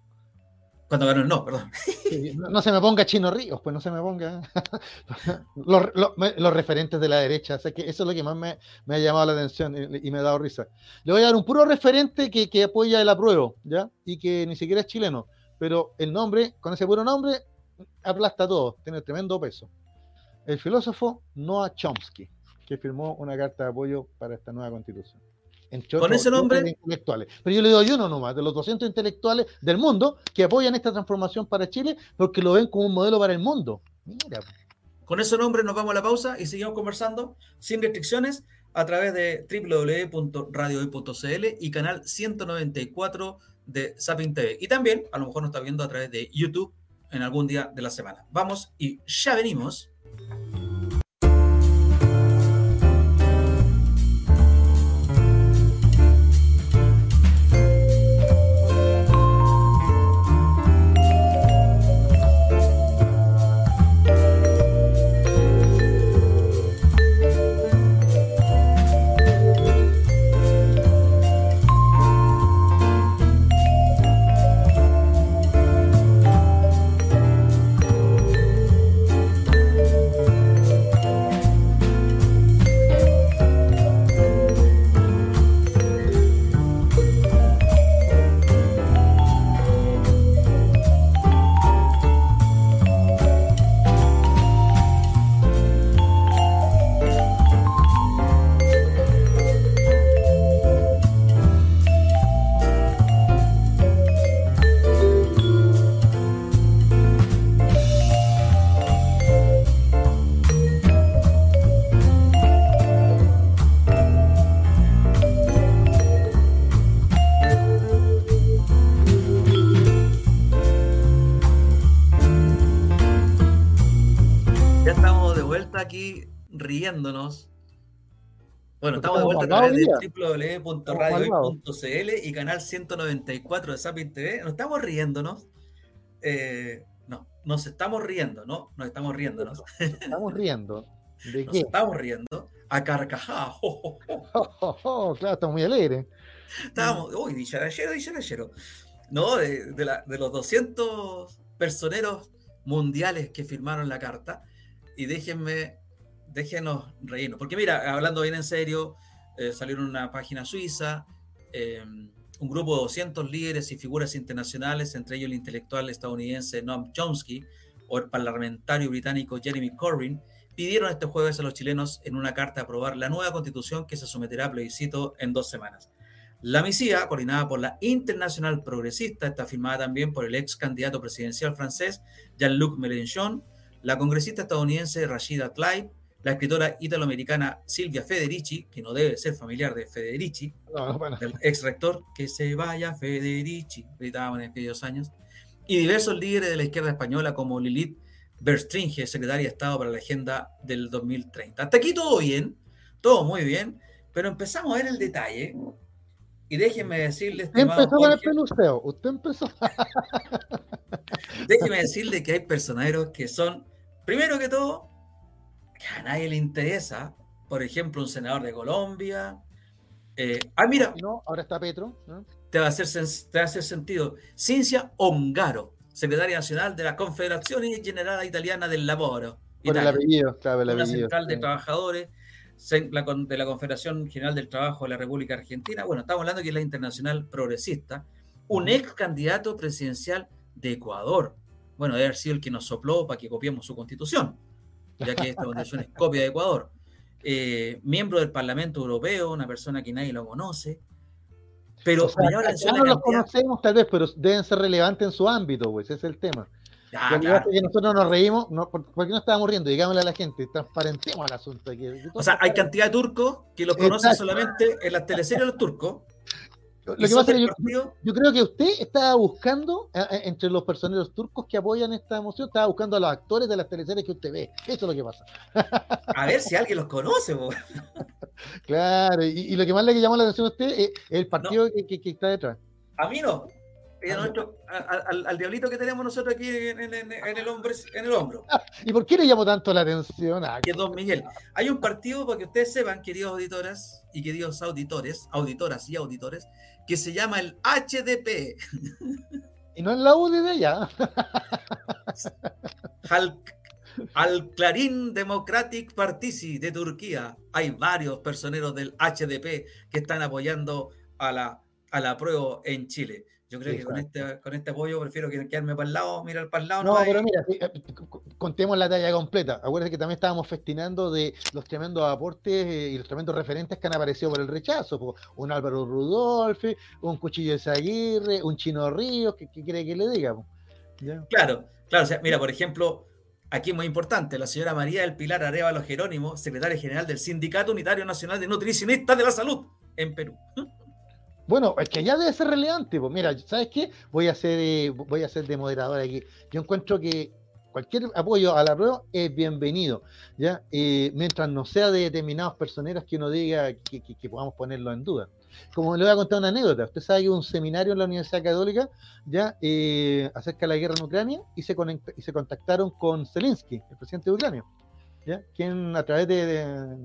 Cuando ganó el no, perdón. no, se me ponga Chino Ríos, pues no se me ponga. los, referentes de la derecha, que eso es lo que más me, ha llamado la atención y, me ha dado risa. Le voy a dar un puro referente que, que apoya el apruebo, ¿ya? Y que ni siquiera es chileno, pero el nombre, con ese puro nombre, aplasta todo, tiene tremendo peso. El filósofo Noah Chomsky, que firmó una carta de apoyo para esta nueva constitución. Con ese nombre. Intelectuales. Pero yo le doy uno nomás, de los 200 intelectuales del mundo que apoyan esta transformación para Chile porque lo ven como un modelo para el mundo. Mira. Con ese nombre nos vamos a la pausa y seguimos conversando sin restricciones a través de www.radiohoy.cl y canal 194 de Sapin TV. Y también, a lo mejor nos está viendo a través de YouTube en algún día de la semana. Vamos y ya venimos. Bueno, estamos de vuelta a través de www.radio.cl y canal 194 de Sapin TV. Nos estamos riéndonos. Eh, no, nos estamos riendo, ¿no? Nos estamos riéndonos. estamos riendo. ¿De nos estamos riendo a carcajadas. claro, estamos muy alegres. Estábamos, uy, dicharachero, dicharachero. No, de, de, la, de los 200 personeros mundiales que firmaron la carta, y déjenme, déjenos reírnos. Porque mira, hablando bien en serio, eh, salieron una página suiza, eh, un grupo de 200 líderes y figuras internacionales, entre ellos el intelectual estadounidense Noam Chomsky o el parlamentario británico Jeremy Corbyn, pidieron este jueves a los chilenos en una carta aprobar la nueva constitución que se someterá a plebiscito en dos semanas. La misiva, coordinada por la Internacional Progresista, está firmada también por el ex candidato presidencial francés Jean-Luc Mélenchon, la congresista estadounidense Rashida Tlaib, la escritora italoamericana Silvia Federici, que no debe ser familiar de Federici, del ex rector, que se vaya Federici, gritaban en aquellos años, y diversos líderes de la izquierda española como Lilith Berstringe, secretaria de Estado para la Agenda del 2030. Hasta aquí todo bien, todo muy bien, pero empezamos a ver el detalle. Y déjenme decirle. Usted empezó con el peluceo, usted empezó. déjenme decirle que hay personajes que son, primero que todo, que a nadie le interesa. Por ejemplo, un senador de Colombia. Eh, ah, mira. No, ahora está Petro. Te, va a hacer, te va a hacer sentido. Cincia Ongaro, secretaria nacional de la Confederación General Italiana del Lavoro. Por el apellido, claro, el una central de trabajadores de la Confederación General del Trabajo de la República Argentina. Bueno, estamos hablando que es la internacional progresista. Un ex candidato presidencial de Ecuador. Bueno, debe haber sido el que nos sopló para que copiemos su constitución ya que esta constitución es copia de Ecuador. Eh, miembro del Parlamento Europeo, una persona que nadie lo conoce. Pero no los conocemos tal vez, pero deben ser relevantes en su ámbito, pues, ese es el tema. Ya, que nosotros nos reímos, no, ¿por, qué no estábamos riendo? Digámosle a la gente, transparentemos el asunto. Aquí. O sea, hay cantidad de turcos que los conocen solamente en las teleseries de los turcos yo, creo que usted estaba buscando, eh, eh, entre los personeros turcos que apoyan esta moción, estaba buscando a los actores de las teleseries que usted ve. Eso es lo que pasa. A ver si alguien los conoce. Claro, y, lo que más le llamó la atención a usted es el partido que, está detrás. A mí no. Al, diablito que tenemos nosotros aquí en, el, hombro, en el hombro. ¿Y por qué le llamó tanto la atención? a que Don Miguel. Hay un partido, para que ustedes sepan, queridos auditoras y queridos auditores, auditoras y auditores, que se llama el HDP. Y no es la UDI de allá. Al, Clarín Democratic Partisi de Turquía. Hay varios personeros del HDP que están apoyando a la, a la prueba en Chile. Yo creo que con este, con este apoyo prefiero quedarme para el lado, mirar para el lado. No, pero mira, eh, contemos la talla completa. Acuérdense que también estábamos festinando de los tremendos aportes eh, y los tremendos referentes que han aparecido por el rechazo. Un Álvaro Rudolfi, un Cuchillo de Zaguirre, un Chino Ríos, ¿qué, quiere que le diga? Claro, claro. O sea, mira, por ejemplo, aquí es muy importante, la señora María del Pilar Arevalo Jerónimo, secretaria general del Sindicato Unitario Nacional de Nutricionistas de la Salud en Perú. Bueno, es que ya debe ser relevante. Pues mira, ¿sabes qué? Voy a ser, eh, voy a ser de moderador aquí. Yo encuentro que cualquier apoyo a la prueba es bienvenido, ¿ya? Eh, mientras no sea de determinados personeros que uno diga que, podamos ponerlo en duda. Como le voy a contar una anécdota, usted sabe que hubo un seminario en la Universidad Católica ya eh, acerca de la guerra en Ucrania y se, y se contactaron con Zelensky, el presidente de Ucrania quien a través de,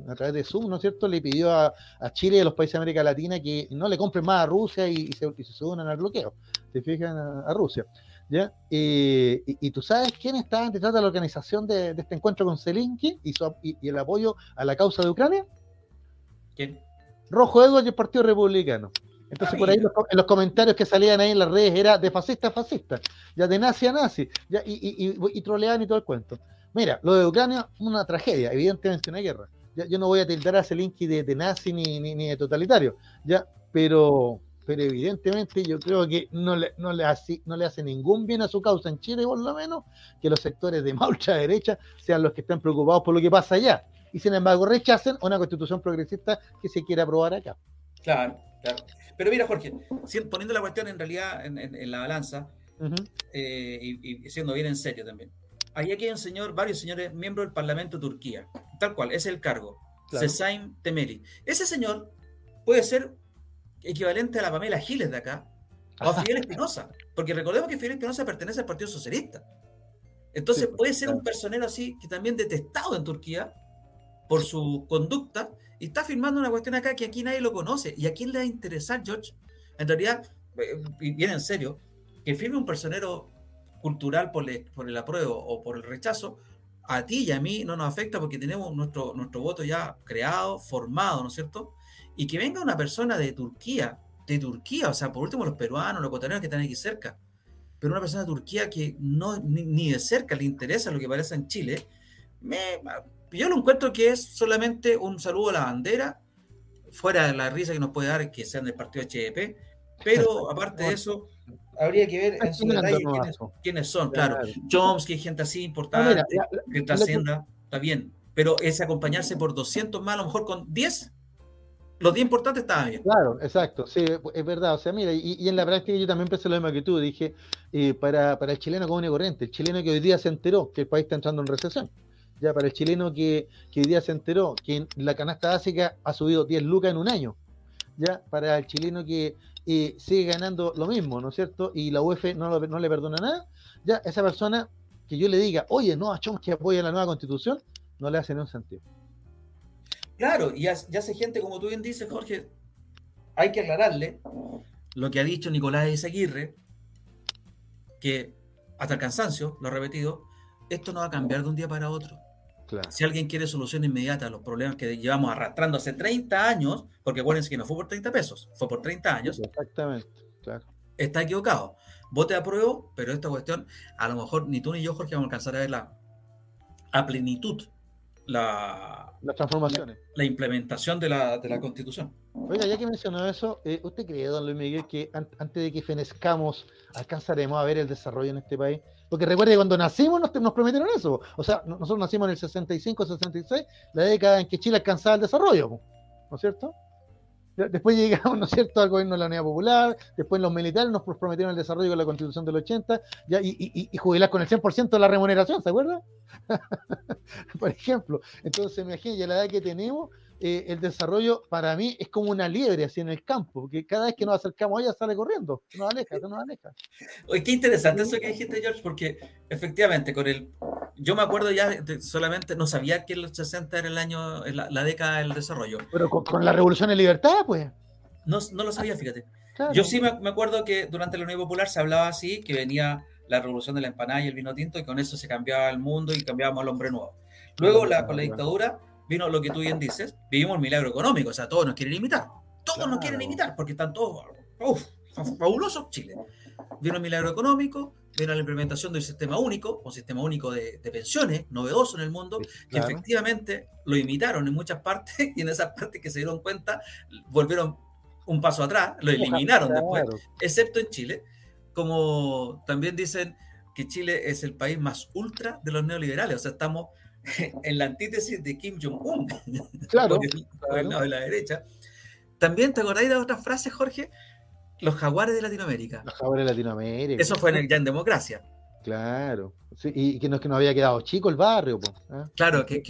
a través de Zoom, ¿no es cierto?, le pidió a, Chile y a los países de América Latina que no le compren más a Rusia y, se, y unan al bloqueo, se fijan a, Rusia. ¿Ya? y, tú sabes quién está detrás de la organización de, este encuentro con Zelensky y, y, el apoyo a la causa de Ucrania? ¿Quién? Rojo Edwards y el Partido Republicano. Entonces, por ahí en los comentarios que salían ahí en las redes era de fascista a fascista, ya de nazi a nazi, ya, y, y, y, troleaban y todo el cuento. Mira, lo de Ucrania es una tragedia, evidentemente una guerra. yo no voy a tildar a Zelensky de, de nazi ni, ni, de totalitario, ya, pero, pero evidentemente yo creo que no le, no, le hace, no le hace ningún bien a su causa en Chile, por lo menos, que los sectores de más ultraderecha sean los que estén preocupados por lo que pasa allá. Y sin embargo rechacen una constitución progresista que se quiere aprobar acá. Claro, claro. Pero mira, Jorge, poniendo la cuestión en realidad en, la balanza eh, y, y siendo bien en serio también ahí aquí hay un señor, varios señores, miembros del Parlamento de Turquía, tal cual, es el cargo, claro. Temeli. Ese señor puede ser equivalente a la Pamela Giles de acá, o a Fidel Espinosa, porque recordemos que Fidel Espinosa pertenece al Partido Socialista. Entonces pues, puede ser un personero así, que también detestado en Turquía por su conducta, y está firmando una cuestión acá que aquí nadie lo conoce. ¿Y a quién le va a interesar, George? En realidad, eh, y bien en serio, que firme un personero cultural por, por el apruebo o por el rechazo, a ti y a mí no nos afecta porque tenemos nuestro, nuestro voto ya creado, formado, ¿no es cierto? Y que venga una persona de Turquía, de Turquía, o sea, por último los peruanos, los ecuatorianos que están aquí cerca, pero una persona de Turquía que no ni, de cerca le interesa lo que parece en Chile, me, yo lo encuentro que es solamente un saludo a la bandera, fuera de la risa que nos puede dar que sean del partido HDP, pero aparte de eso, habría que ver en su detalle quiénes, son, claro. Chomsky, gente así importante, que trascienda, está bien, pero ese acompañarse por 200 más, a lo mejor con 10, los 10 importantes estaban bien. Claro, exacto, sí, es verdad. O sea, mira, y, en la práctica yo también pensé lo mismo que tú. Dije, eh, para, para el chileno común y corriente, el chileno que hoy día se enteró que el país está entrando en recesión. Ya, para el chileno que, que hoy día se enteró que la canasta básica ha subido 10 lucas en un año. Ya, para el chileno que eh, sigue ganando lo mismo, ¿no es cierto? Y la UEF no, no le perdona nada. Ya, esa persona que yo le diga, oye, no, a que apoya la nueva constitución, no le hace ningún sentido. Claro, y ya, hace gente, como tú bien dices, Jorge, hay que aclararle lo que ha dicho Nicolás Izaguirre, que hasta el cansancio, lo ha repetido, esto no va a cambiar de un día para otro. Si alguien quiere solución inmediata a los problemas que llevamos arrastrando hace 30 años, porque acuérdense que no fue por 30 pesos, fue por 30 años. Exactamente, claro. Está equivocado. Vote a prueba, pero esta cuestión, a lo mejor ni tú ni yo, Jorge, vamos a alcanzar a ver la, a plenitud la, las transformaciones. La, implementación de la, de la, Constitución. Oiga, ya que mencionó eso, eh, ¿usted cree, don Luis Miguel, que antes de que fenezcamos alcanzaremos a ver el desarrollo en este país? Porque recuerde, cuando nacimos nos, prometieron eso. O sea, nosotros nacimos en el 65, 66, la década en que Chile alcanzaba el desarrollo, ¿no es cierto? Después llegamos, ¿no es cierto?, al gobierno de la Unidad Popular, después los militares nos prometieron el desarrollo con la Constitución del 80, ya, y, y, jubilar con el 100% de la remuneración, ¿se acuerda? Por ejemplo. Entonces, imagínate, la edad que tenemos, eh, el desarrollo para mí es como una liebre así en el campo, porque cada vez que nos acercamos a ella sale corriendo, se nos aleja, se nos aleja. Oye, qué interesante eso que dijiste, George, porque efectivamente, con el. Yo me acuerdo ya, solamente no sabía que el 60 era el año, la, década del desarrollo. Pero con, la revolución de libertad, pues. No, no lo sabía, fíjate. Yo sí me, acuerdo que durante la Unión Popular se hablaba así, que venía la revolución de la empanada y el vino tinto, y con eso se cambiaba el mundo y cambiábamos al hombre nuevo. Luego, la, con la dictadura, vino lo que tú bien dices, vivimos el milagro económico, o sea, todos nos quieren imitar, todos nos quieren imitar, porque están todos, fabulosos Chile. Vino el milagro económico, vino la implementación del sistema único, un sistema único de, pensiones, novedoso en el mundo, que efectivamente lo imitaron en muchas partes y en esas partes que se dieron cuenta volvieron un paso atrás, lo eliminaron después, excepto en Chile, como también dicen que Chile es el país más ultra de los neoliberales, o sea, estamos en la antítesis de Kim Jong-un, claro, por, el, lado de la derecha. También te acordáis de otras frases, Jorge, los jaguares de Latinoamérica. Los jaguares de Latinoamérica. Eso fue en el, ya en democracia. Claro. y que no, que nos había quedado chico el barrio. ¿eh? Claro, que,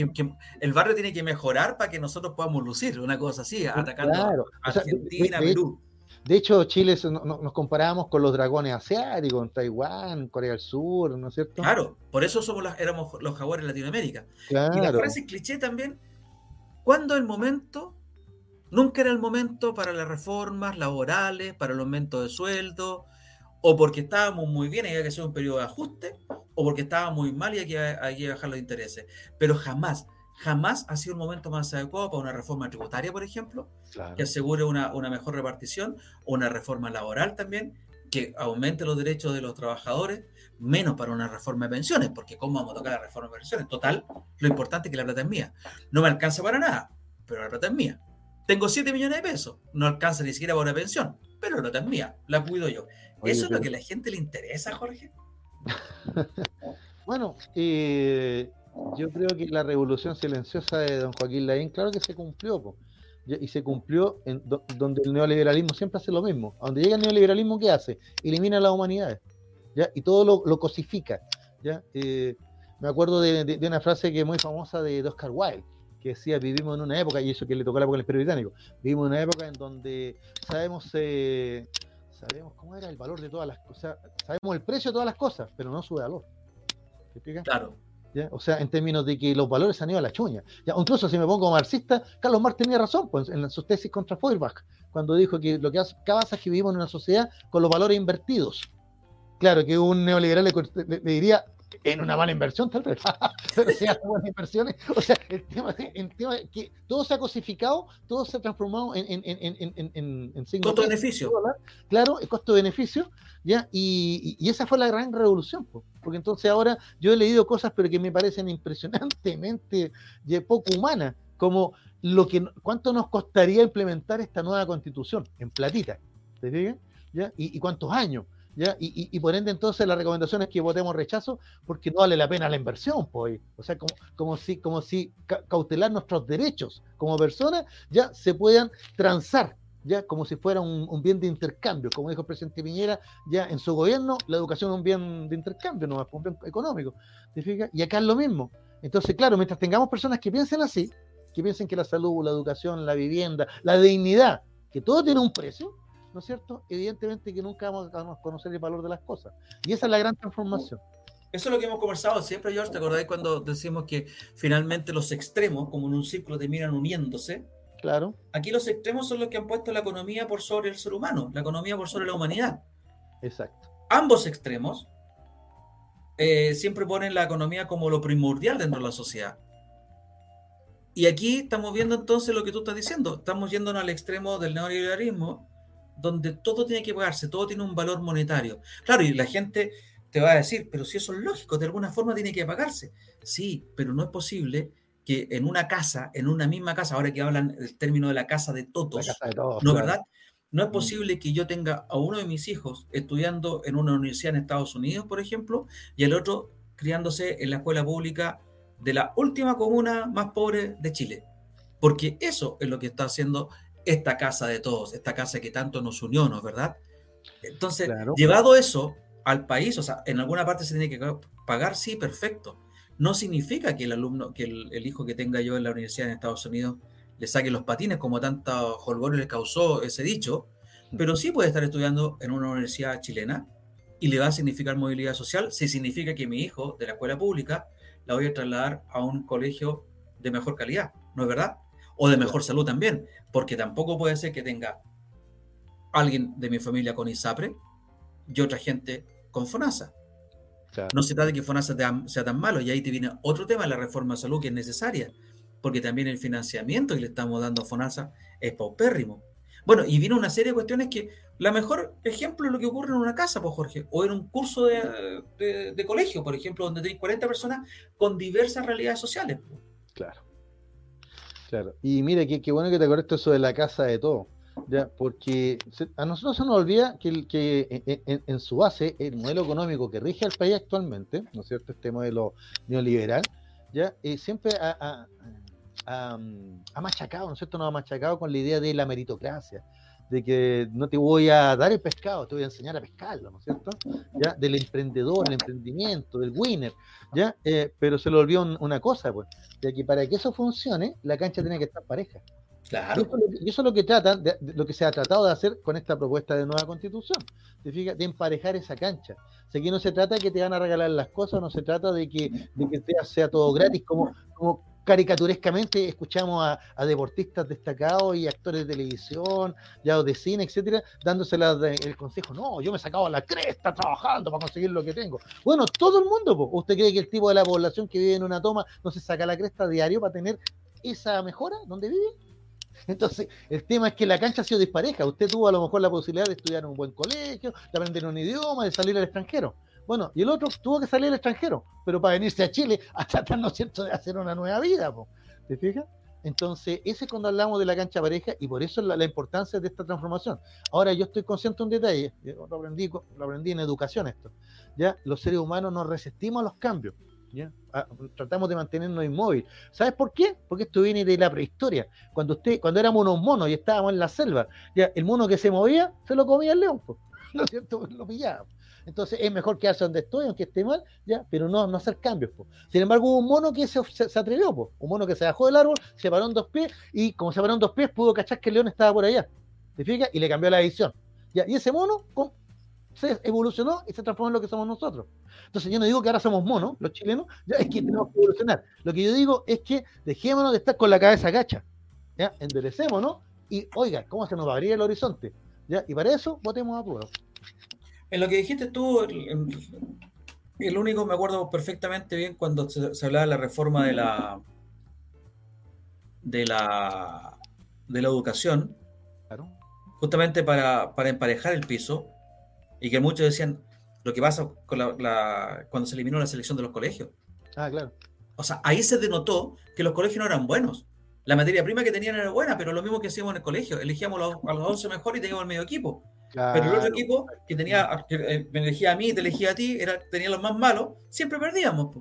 el barrio tiene que mejorar para que nosotros podamos lucir, una cosa así, atacando a Argentina, Perú. De hecho, Chile nos comparamos con los dragones asiáticos, con Taiwán, Corea del Sur, ¿no es cierto? Claro, por eso somos éramos los jaguares de Latinoamérica. Y la frase cliché también, ¿cuándo el momento? Nunca era el momento para las reformas laborales, para el aumento de sueldo, o porque estábamos muy bien y había que hacer un periodo de ajuste, o porque estaba muy mal y había que bajar los intereses. Pero jamás, jamás ha sido un momento más adecuado para una reforma tributaria, por ejemplo, que asegure una, mejor repartición, una reforma laboral también, que aumente los derechos de los trabajadores, menos para una reforma de pensiones, porque ¿cómo vamos a tocar la reforma de pensiones? Total, lo importante es que la plata es mía. No me alcanza para nada, pero la plata es mía. Tengo 7 millones de pesos, no alcanza ni siquiera para una pensión, pero la plata es mía, la cuido yo. ¿Eso es lo que a la gente le interesa, Jorge? bueno, eh, yo creo que la revolución silenciosa de don Joaquín Lavín, claro que se cumplió, y se cumplió en donde el neoliberalismo siempre hace lo mismo. A donde llega el neoliberalismo, ¿qué hace? Elimina las humanidades, ¿ya? Y todo lo, cosifica, ¿ya? Eh, me acuerdo de, una frase que es muy famosa de Oscar Wilde, que decía, vivimos en una época, y eso que le tocó la época del Imperio Británico, vivimos en una época en donde sabemos... Eh, sabemos cómo era el valor de todas las cosas, sabemos el precio de todas las cosas, pero no su valor. ¿Te explica? Claro. O sea, en términos de que los valores han ido a la chuña. ¿ya? incluso si me pongo marxista, Carlos Marx tenía razón pues, en sus tesis contra Feuerbach, cuando dijo que lo que pasa es que vivimos en una sociedad con los valores invertidos. Claro, que un neoliberal le, diría, en una mala inversión tal vez, pero buenas inversiones, o sea, el tema, el tema es que todo se ha cosificado, todo se ha transformado en, en, en, en, en costo-beneficio. Claro, el costo-beneficio, ¿ya? Y, y, esa fue la gran revolución, porque entonces ahora yo he leído cosas, pero que me parecen impresionantemente poco humanas, como lo que, cuánto nos costaría implementar esta nueva constitución en platita, ¿te fijas? ¿Ya? ¿Y, y cuántos años? Y, y, por ende entonces la recomendación es que votemos rechazo porque no vale la pena la inversión, pues. O sea, como, como si, como si cautelar nuestros derechos como personas ya se puedan transar, ya como si fuera un, bien de intercambio, como dijo el presidente Piñera, ya en su gobierno la educación es un bien de intercambio, no es un bien económico, ¿te Y acá es lo mismo. Entonces, claro, mientras tengamos personas que piensen así, que piensen que la salud, la educación, la vivienda, la dignidad, que todo tiene un precio, ¿no es cierto? Evidentemente que nunca vamos a conocer el valor de las cosas. Y esa es la gran transformación. Eso es lo que hemos conversado siempre, George. ¿Te acordáis cuando decimos que finalmente los extremos, como en un círculo, terminan uniéndose? Claro. Aquí los extremos son los que han puesto la economía por sobre el ser humano, la economía por sobre la humanidad. Exacto. Ambos extremos eh, siempre ponen la economía como lo primordial dentro de la sociedad. Y aquí estamos viendo entonces lo que tú estás diciendo. Estamos yéndonos al extremo del neoliberalismo, donde todo tiene que pagarse, todo tiene un valor monetario. Claro, y la gente te va a decir, pero si eso es lógico, de alguna forma tiene que pagarse. Sí, pero no es posible que en una casa, en una misma casa, ahora que hablan el término de la casa de todos, ¿no verdad? No es mm. posible que yo tenga a uno de mis hijos estudiando en una universidad en Estados Unidos, por ejemplo, y al otro criándose en la escuela pública de la última comuna más pobre de Chile. Porque eso es lo que está haciendo esta casa de todos, esta casa que tanto nos unió, ¿no es verdad? Entonces, llevado eso al país, o sea, en alguna parte se tiene que pagar, sí, perfecto. No significa que el alumno, que el, hijo que tenga yo en la universidad en Estados Unidos le saque los patines, como tanto jolgorio le causó ese dicho, mm. pero sí puede estar estudiando en una universidad chilena y le va a significar movilidad social si significa que mi hijo de la escuela pública la voy a trasladar a un colegio de mejor calidad, ¿no es verdad? O de mejor salud también, porque tampoco puede ser que tenga alguien de mi familia con ISAPRE y otra gente con FONASA. No se trata de que FONASA sea tan malo, y ahí te viene otro tema, la reforma de salud que es necesaria, porque también el financiamiento que le estamos dando a FONASA es paupérrimo. Bueno, y viene una serie de cuestiones que la mejor ejemplo es lo que ocurre en una casa, pues Jorge, o en un curso de, colegio, por ejemplo, donde tenéis 40 personas con diversas realidades sociales. Claro. Claro. Y mire, qué, bueno que te acuerdas eso de la casa de todo. ¿ya? Porque a nosotros se nos olvida que, que en, su base el modelo económico que rige al país actualmente, ¿no es cierto? Este modelo neoliberal, ¿ya? Eh, siempre ha, ha, machacado, ¿no es cierto? Nos ha machacado con la idea de la meritocracia, de que no te voy a dar el pescado, te voy a enseñar a pescarlo, ¿no es cierto? ¿Ya? Del emprendedor, el emprendimiento, del winner, ¿ya? Eh, pero se le olvidó una cosa, pues, de que para que eso funcione, la cancha tiene que estar pareja. Claro. Y eso, es lo que trata, de, lo que se ha tratado de hacer con esta propuesta de nueva constitución, de emparejar esa cancha. O sea, que no se trata de que te van a regalar las cosas, no se trata de que, de que sea, todo gratis, como, como caricaturescamente escuchamos a, deportistas destacados y actores de televisión, ya de cine, etcétera, dándose el consejo, no, yo me he sacado la cresta trabajando para conseguir lo que tengo. Bueno, todo el mundo, ¿usted cree que el tipo de la población que vive en una toma no se saca la cresta diario para tener esa mejora donde vive? Entonces, el tema es que la cancha ha sido dispareja. Usted tuvo a lo mejor la posibilidad de estudiar en un buen colegio, de aprender un idioma, de salir al extranjero. Bueno, y el otro tuvo que salir al extranjero, pero para venirse a Chile a tratar, ¿no es cierto?, de hacer una nueva vida, ¿te fijas? Entonces, ese es cuando hablamos de la cancha pareja y por eso la, importancia de esta transformación. Ahora, yo estoy consciente de un detalle, lo aprendí, lo aprendí en educación esto, ¿ya? Los seres humanos nos resistimos a los cambios, ¿ya? tratamos de mantenernos inmóviles. ¿Sabes por qué? Porque esto viene de la prehistoria. Cuando usted, cuando éramos unos monos y estábamos en la selva, ya el mono que se movía, se lo comía el león, ¿no es cierto? Lo pillaba. Entonces es mejor quedarse donde estoy, aunque esté mal, ya, pero no, no hacer cambios. Sin embargo, hubo un mono que se, atrevió, un mono que se bajó del árbol, se paró en dos pies, y como se paró en dos pies, pudo cachar que el león estaba por allá. ¿Te fijas? Y le cambió la visión. ¿ya? Y ese mono se evolucionó y se transformó en lo que somos nosotros. Entonces yo no digo que ahora somos monos, los chilenos, es que tenemos que evolucionar. Lo que yo digo es que dejémonos de estar con la cabeza gacha, ¿ya? y oiga, ¿cómo se nos va a abrir el horizonte? ¿Ya? Y para eso votemos a puro en lo que dijiste tú, El único, me acuerdo perfectamente bien cuando se, hablaba de la reforma de la de la de la educación, justamente para, para, emparejar el piso, y que muchos decían lo que pasa con la, cuando se eliminó la selección de los colegios. Ah, claro. O sea, ahí se denotó que los colegios no eran buenos. La materia prima que tenían era buena, pero lo mismo que hacíamos en el colegio. Elegíamos los, a los 11 mejores y teníamos el medio equipo. Pero el otro equipo que tenía, que eh, me elegía a mí, te elegía a ti, era, tenía los más malos, siempre perdíamos.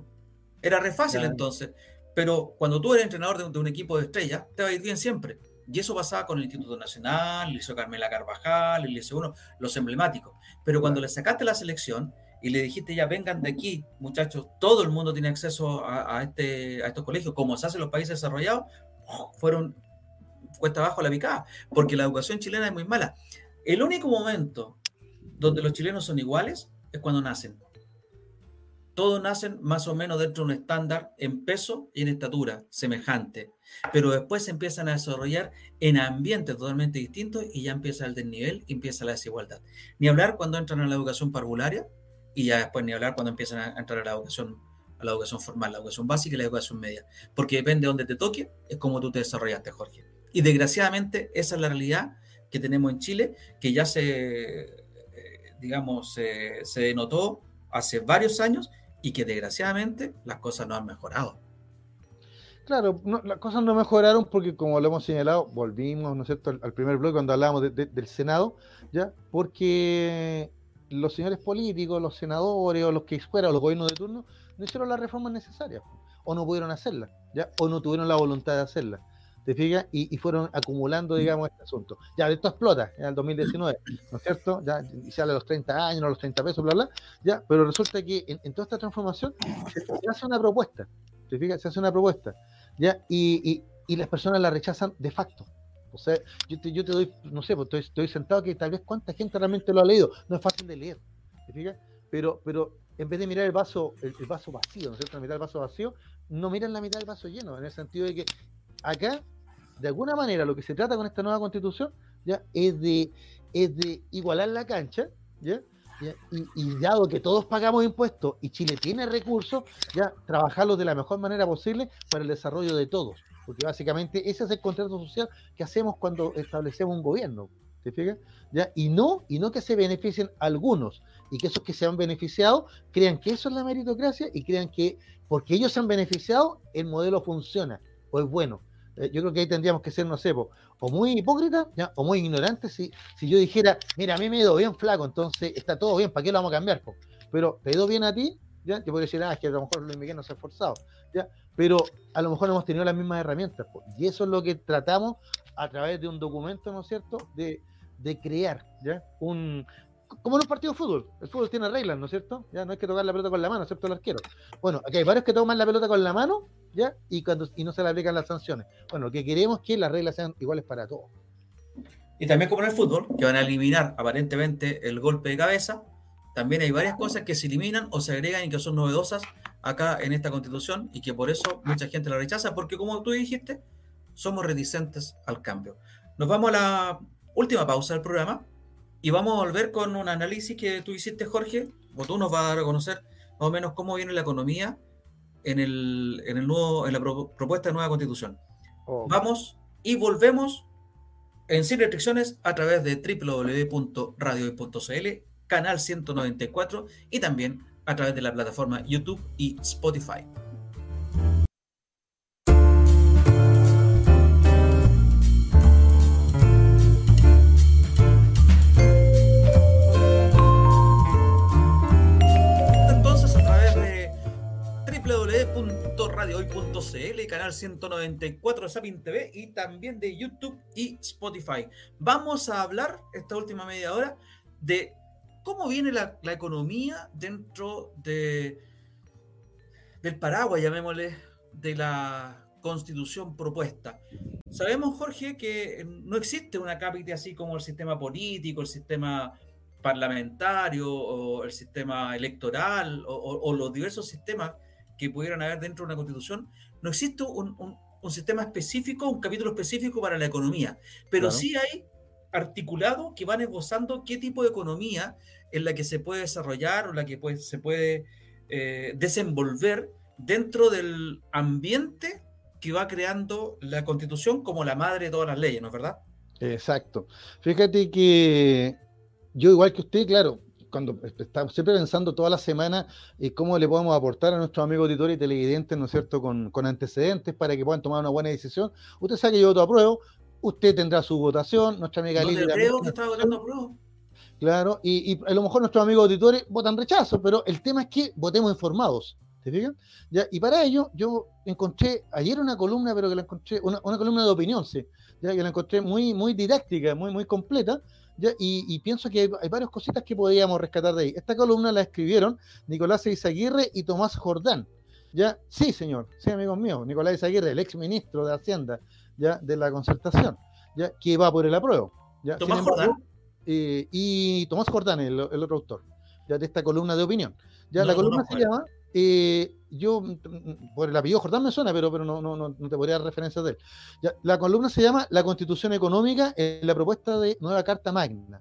Era re fácil entonces. Pero cuando tú eres entrenador de, un equipo de estrellas, te va a ir bien siempre. Y eso pasaba con el Instituto Nacional, el Liceo Carmela Carvajal, el Liceo 1, los emblemáticos. Pero cuando le sacaste la selección y le dijiste ya vengan de aquí, muchachos, todo el mundo tiene acceso a, este, a estos colegios, como se hace en los países desarrollados, fueron cuesta abajo la picada, porque la educación chilena es muy mala. El único momento donde los chilenos son iguales es cuando nacen. Todos nacen más o menos dentro de un estándar en peso y en estatura semejante, pero después se empiezan a desarrollar en ambientes totalmente distintos y ya empieza el desnivel y empieza la desigualdad. Ni hablar cuando entran a la educación parvularia y ya después ni hablar cuando empiezan a entrar a la educación a la educación formal, la educación básica y la educación media, porque depende de dónde te toque, es como tú te desarrollaste, Jorge. Y desgraciadamente esa es la realidad que tenemos en Chile, que ya se, eh, digamos, se denotó hace varios años y que desgraciadamente las cosas no han mejorado. Claro, las cosas no mejoraron porque, como lo hemos señalado, volvimos, ¿no es cierto?, al, primer bloque cuando hablábamos del Senado, ¿ya? Porque los señores políticos, los senadores o los que fueran, los gobiernos de turno, no hicieron las reformas necesarias, o no pudieron hacerlas, ¿ya? O no tuvieron la voluntad de hacerlas. ¿Te fijas? Y, fueron acumulando, digamos, este asunto. Ya, esto explota en el 2019, ¿no es cierto? Ya sale a los 30 años, a los 30 pesos, bla, bla, ya, pero resulta que en, toda esta transformación se, hace una propuesta, ¿te fijas? Se hace una propuesta, ¿ya? Y, las personas la rechazan de facto. O sea, yo te, yo te doy, no sé, pues estoy, estoy, sentado que tal vez cuánta gente realmente lo ha leído. No es fácil de leer, ¿te fijas? Pero, pero en vez de mirar el vaso, el, vaso vacío, ¿no es cierto? La mitad del vaso vacío, no miran la mitad del vaso lleno, en el sentido de que acá de alguna manera lo que se trata con esta nueva constitución ya es de, es de igualar la cancha, ¿ya? Y, dado que todos pagamos impuestos y Chile tiene recursos, ya trabajarlos de la mejor manera posible para el desarrollo de todos. Porque básicamente ese es el contrato social que hacemos cuando establecemos un gobierno. ¿Te fijas? ¿Ya? Y no, y no que se beneficien algunos, y que esos que se han beneficiado crean que eso es la meritocracia y crean que porque ellos se han beneficiado, el modelo funciona o es bueno. Eh, yo creo que ahí tendríamos que ser, no sé, o muy hipócritas o muy ignorantes. Si, si yo dijera, mira, a mí me ha ido bien flaco, entonces está todo bien, ¿para qué lo vamos a cambiar? Pero te ha ido bien a ti, ¿ya? Yo podría decir, ah, es que a lo mejor Luis Miguel no se ha esforzado, ¿ya? Pero a lo mejor hemos tenido las mismas herramientas, y eso es lo que tratamos a través de un documento, ¿no es cierto?, de, de crear, ¿ya? Un, como en un partido de fútbol. El fútbol tiene reglas, ¿no es cierto? Ya no hay que tocar la pelota con la mano, excepto el arquero. Bueno, aquí hay varios que toman la pelota con la mano, ¿ya? Y, cuando, y no se le aplican las sanciones. Bueno, lo que queremos es que las reglas sean iguales para todos. Y también como en el fútbol, que van a eliminar aparentemente el golpe de cabeza, también hay varias cosas que se eliminan o se agregan y que son novedosas acá en esta constitución y que por eso mucha gente la rechaza, porque como tú dijiste, somos reticentes al cambio. Nos vamos a la última pausa del programa y vamos a volver con un análisis que tú hiciste, Jorge, o tú nos vas a dar a conocer más o menos cómo viene la economía en, el, en, el nuevo, en la propuesta de nueva constitución. Vamos y volvemos en sin restricciones a través de www.radio.cl, canal 194 y también a través de la plataforma YouTube y Spotify. radiohoy.cl, canal 194 de Sapin TV y también de YouTube y Spotify. Vamos a hablar esta última media hora de cómo viene la, economía dentro de del paraguas, llamémosle, de la constitución propuesta. Sabemos, Jorge, que no existe una cápita así como el sistema político, el sistema parlamentario o el sistema electoral o los diversos sistemas que pudieran haber dentro de una constitución, no existe un, sistema específico, un capítulo específico para la economía, pero sí hay articulados que van esbozando qué tipo de economía en la que se puede desarrollar o la que se puede eh, desenvolver dentro del ambiente que va creando la constitución como la madre de todas las leyes, ¿no es verdad? Exacto. Fíjate que yo, igual que usted, claro, cuando estamos siempre pensando toda la semana eh, cómo le podemos aportar a nuestros amigos auditores y televidentes, ¿no es cierto?, con, antecedentes para que puedan tomar una buena decisión. Usted sabe que yo voto a prueba, usted tendrá su votación, nuestra amiga no creo que estaba votando a prueba. Claro, y, a lo mejor nuestros amigos auditores votan rechazo, pero el tema es que votemos informados. ¿Te fijas? ¿Ya? Y para ello, yo encontré ayer una columna, pero que la encontré, una, columna de opinión, sí, ¿ya? que la encontré muy, muy didáctica, muy, muy completa, y, pienso que hay, varias cositas que podríamos rescatar de ahí. Esta columna la escribieron Nicolás Izaguirre y Tomás Jordán. ¿ya? Sí, señor, sí, amigos míos, Nicolás Izaguirre, el ex ministro de Hacienda ¿ya? de la concertación, ¿ya? que va por el apruebo. ¿ya? Tomás Jordán. Eh, y Tomás Jordán, el, otro autor, ¿ya? de esta columna de opinión. ¿ya? la columna se llama eh, yo, mm, mm, por el apellido Jordán me suena, pero, pero no, no, no, te podría dar referencias de él. la columna se llama La Constitución Económica en la propuesta de nueva Carta Magna,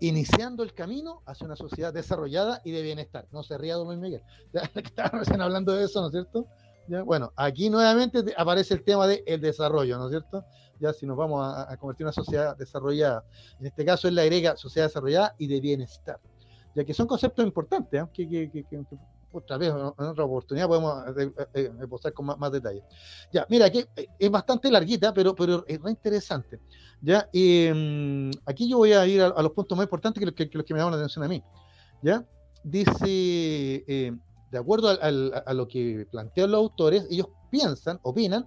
iniciando el camino hacia una sociedad desarrollada y de bienestar. No se ría Don Miguel, ya, estaba recién hablando de eso, ¿no es cierto? Ya, bueno, aquí nuevamente aparece el tema del el desarrollo, ¿no es cierto? Ya si nos vamos a, convertir en una sociedad desarrollada, en este caso es la griega sociedad desarrollada y de bienestar, ya que son conceptos importantes, ¿eh? que, que, que, que otra vez, en otra oportunidad podemos eh, eh, eh con más, detalles. Ya, mira, aquí es bastante larguita, pero, pero es muy interesante. Ya, mm, aquí yo voy a ir a, los puntos más importantes que los que, que, me llaman la atención a mí. Ya, dice, de acuerdo a, lo que plantean los autores, ellos piensan, opinan,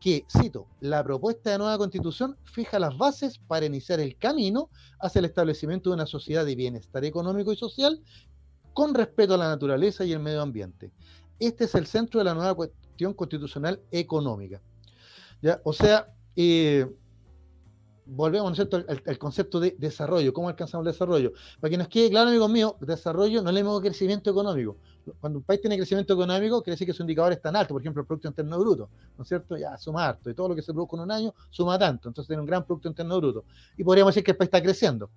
que, cito, la propuesta de nueva constitución fija las bases para iniciar el camino hacia el establecimiento de una sociedad de bienestar económico y social con respeto a la naturaleza y el medio ambiente. Este es el centro de la nueva cuestión constitucional económica. O sea, eh, volvemos al, concepto de desarrollo, cómo alcanzamos el desarrollo. Para que nos quede claro, amigos míos, desarrollo no le llamamos crecimiento económico. Cuando un país tiene crecimiento económico, quiere decir que su indicador es tan alto, por ejemplo, el Producto Interno Bruto, ¿no es cierto? Ya suma harto, y todo lo que se produce en un año suma tanto, entonces tiene un gran Producto Interno Bruto. Y podríamos decir que el país está creciendo.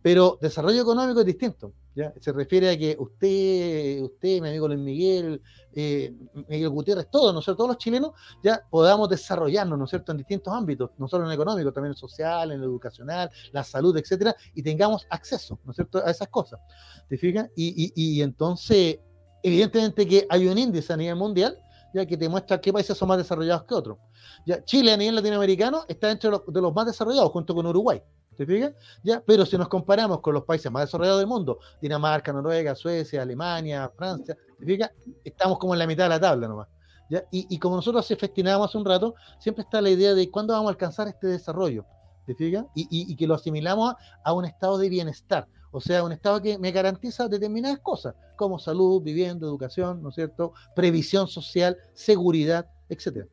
Pero desarrollo económico es distinto, ¿ya? Se refiere a que usted, usted, mi amigo Luis Miguel, eh, Miguel Gutiérrez, todos nosotros, todos los chilenos, ya podamos desarrollarnos, ¿no es cierto?, en distintos ámbitos, no solo en el económico, también en social, en el educacional, la salud, etcétera, y tengamos acceso, ¿no es cierto?, a esas cosas. ¿Te fijas? Y, entonces, evidentemente que hay un índice a nivel mundial, ya que te muestra qué países son más desarrollados que otros. Ya, Chile a nivel latinoamericano está entre los, de los más desarrollados, junto con Uruguay. ¿Te fijas? ¿Ya? Pero si nos comparamos con los países más desarrollados del mundo, Dinamarca, Noruega, Suecia, Alemania, Francia, ¿te fijas? Estamos como en la mitad de la tabla nomás. ¿ya? Y, como nosotros se festinábamos hace un rato, siempre está la idea de cuándo vamos a alcanzar este desarrollo. ¿Te fijas? Y, que lo asimilamos a, un estado de bienestar. O sea, un estado que me garantiza determinadas cosas, como salud, vivienda, educación, ¿no es cierto? Previsión social, seguridad, etcétera.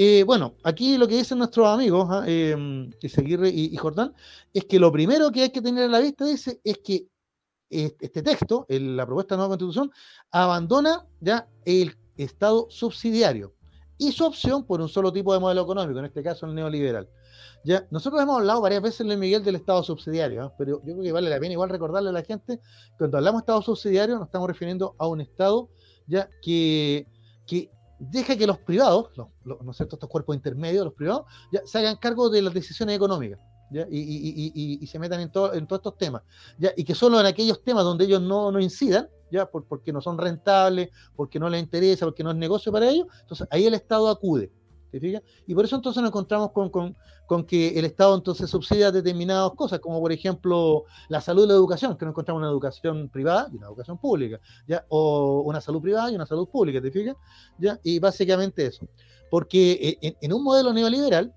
Eh, bueno, aquí lo que dicen nuestros amigos, ¿ah? em, y, Jordán, es que lo primero que hay que tener a la vista dice, es que este texto, la propuesta de nueva constitución, abandona ya el Estado subsidiario y su opción por un solo tipo de modelo económico, en este caso el neoliberal. Ya, nosotros hemos hablado varias veces, en Miguel, del Estado subsidiario, ¿ah? pero yo creo que vale la pena igual recordarle a la gente, cuando hablamos de Estado subsidiario nos estamos refiriendo a un Estado ya que, que deja que los privados, ¿no es cierto? estos cuerpos intermedios, los privados, ya se hagan cargo de las decisiones económicas. ¿ya? Y, se metan en, todo, en todos estos temas. ¿ya? Y que solo en aquellos temas donde ellos no, no incidan, ¿ya? porque no son rentables, porque no les interesa, porque no es negocio para ellos, entonces ahí el Estado acude. Y por eso entonces nos encontramos con, que el Estado entonces subsidia determinadas cosas, como por ejemplo la salud y la educación, que nos encontramos una educación privada y una educación pública, ¿ya? O una salud privada y una salud pública, ¿te fijas? ¿Ya? Y básicamente eso. Porque eh, en, un modelo neoliberal,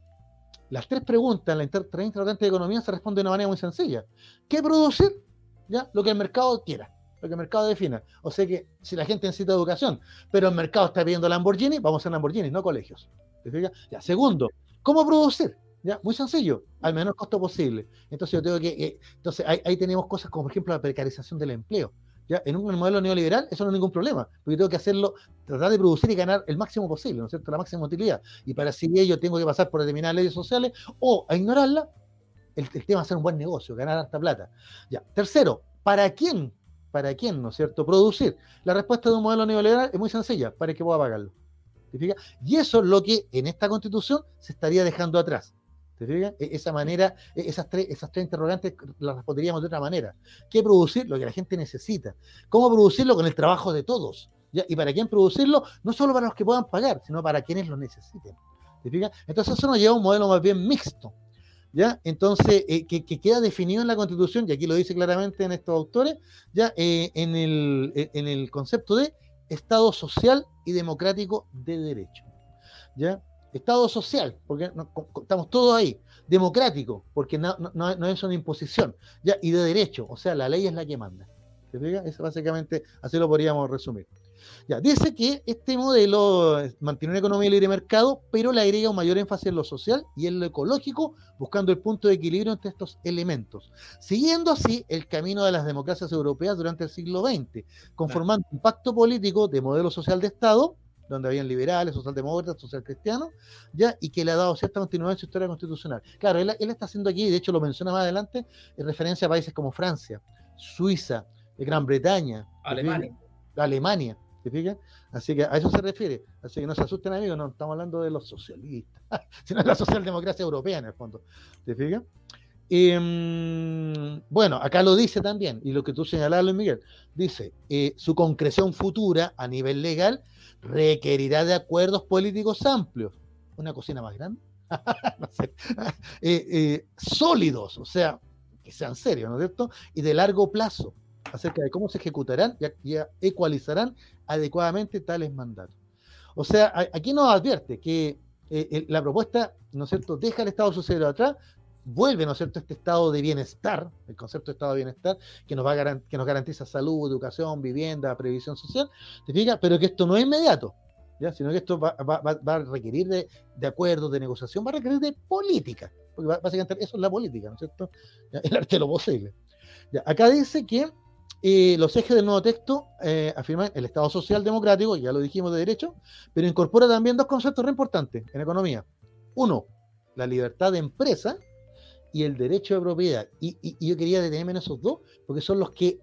las tres preguntas la tres interrogantes de economía se responden de una manera muy sencilla. ¿Qué producir? ¿Ya? Lo que el mercado quiera lo que el mercado defina. O sea que si la gente necesita educación, pero el mercado está pidiendo Lamborghini, vamos a Lamborghini, no colegios. Segundo, ¿cómo producir? Muy sencillo, al menor costo posible. Entonces yo tengo que, eh, entonces ahí, tenemos cosas como por ejemplo la precarización del empleo. ¿ya? En un modelo neoliberal eso no es ningún problema, porque tengo que hacerlo, tratar de producir y ganar el máximo posible, ¿no es cierto? La máxima utilidad. Y para así ello tengo que pasar por determinadas leyes sociales o a ignorarla, el, tema es hacer un buen negocio, ganar harta plata. Ya. Tercero, ¿para quién ¿para quién, no es cierto? Producir. La respuesta de un modelo neoliberal es muy sencilla, para que pueda pagarlo. Y eso es lo que en esta constitución se estaría dejando atrás. ¿Te fijas? E, esa manera, e, esas tres, esas tres interrogantes las responderíamos de otra manera. ¿Qué producir? Lo que la gente necesita. ¿Cómo producirlo? Con el trabajo de todos. ¿Y para quién producirlo? No solo para los que puedan pagar, sino para quienes lo necesiten. ¿Te fijas? Entonces eso nos lleva a un modelo más bien mixto. ¿Ya? Entonces, eh, que, queda definido en la Constitución, y aquí lo dice claramente en estos autores, ya eh, en, el, eh, en el concepto de Estado social y democrático de derecho. ¿Ya? Estado social, porque estamos todos ahí. Democrático, porque no, no, es una imposición. ¿ya? Y de derecho, o sea, la ley es la que manda. ¿Se fija? Eso básicamente, así lo podríamos resumir. Ya, dice que este modelo mantiene una economía de libre mercado, pero le agrega un mayor énfasis en lo social y en lo ecológico, buscando el punto de equilibrio entre estos elementos, siguiendo así el camino de las democracias europeas durante el siglo XX, conformando un pacto político de modelo social de Estado, donde habían liberales, socialdemócratas, socialcristianos, ya, y que le ha dado cierta continuidad en su historia constitucional. Claro, él, está haciendo aquí, de hecho lo menciona más adelante, en referencia a países como Francia, Suiza, Gran Bretaña, Alemania. Alemania, ¿Te fijas? Así que a eso se refiere. Así que no se asusten, amigos, no estamos hablando de los socialistas, sino de la socialdemocracia europea en el fondo. ¿Te fijas? Em, bueno, acá lo dice también, y lo que tú señalabas, Luis Miguel, dice, eh, su concreción futura a nivel legal requerirá de acuerdos políticos amplios. Una cocina más grande. Eh, eh, sólidos, o sea, que sean serios, ¿no es cierto? Y de largo plazo acerca de cómo se ejecutarán y, ecualizarán adecuadamente tales mandatos. O sea, aquí nos advierte que eh, la propuesta, ¿no es cierto?, deja el Estado social atrás, vuelve, ¿no es cierto?, este estado de bienestar, el concepto de estado de bienestar, que nos, va a que nos garantiza salud, educación, vivienda, previsión social, ¿te fijas? Pero que esto no es inmediato, ¿ya? sino que esto va, a requerir de, de, acuerdos, de negociación, va a requerir de política, porque básicamente eso es la política, ¿no es cierto? El arte de lo posible. ¿Ya? Acá dice que los ejes del nuevo texto eh, afirman el Estado social democrático, ya lo dijimos de derecho, pero incorpora también dos conceptos re importantes en economía. Uno, la libertad de empresa y el derecho de propiedad. Y, yo quería detenerme en esos dos, porque son los que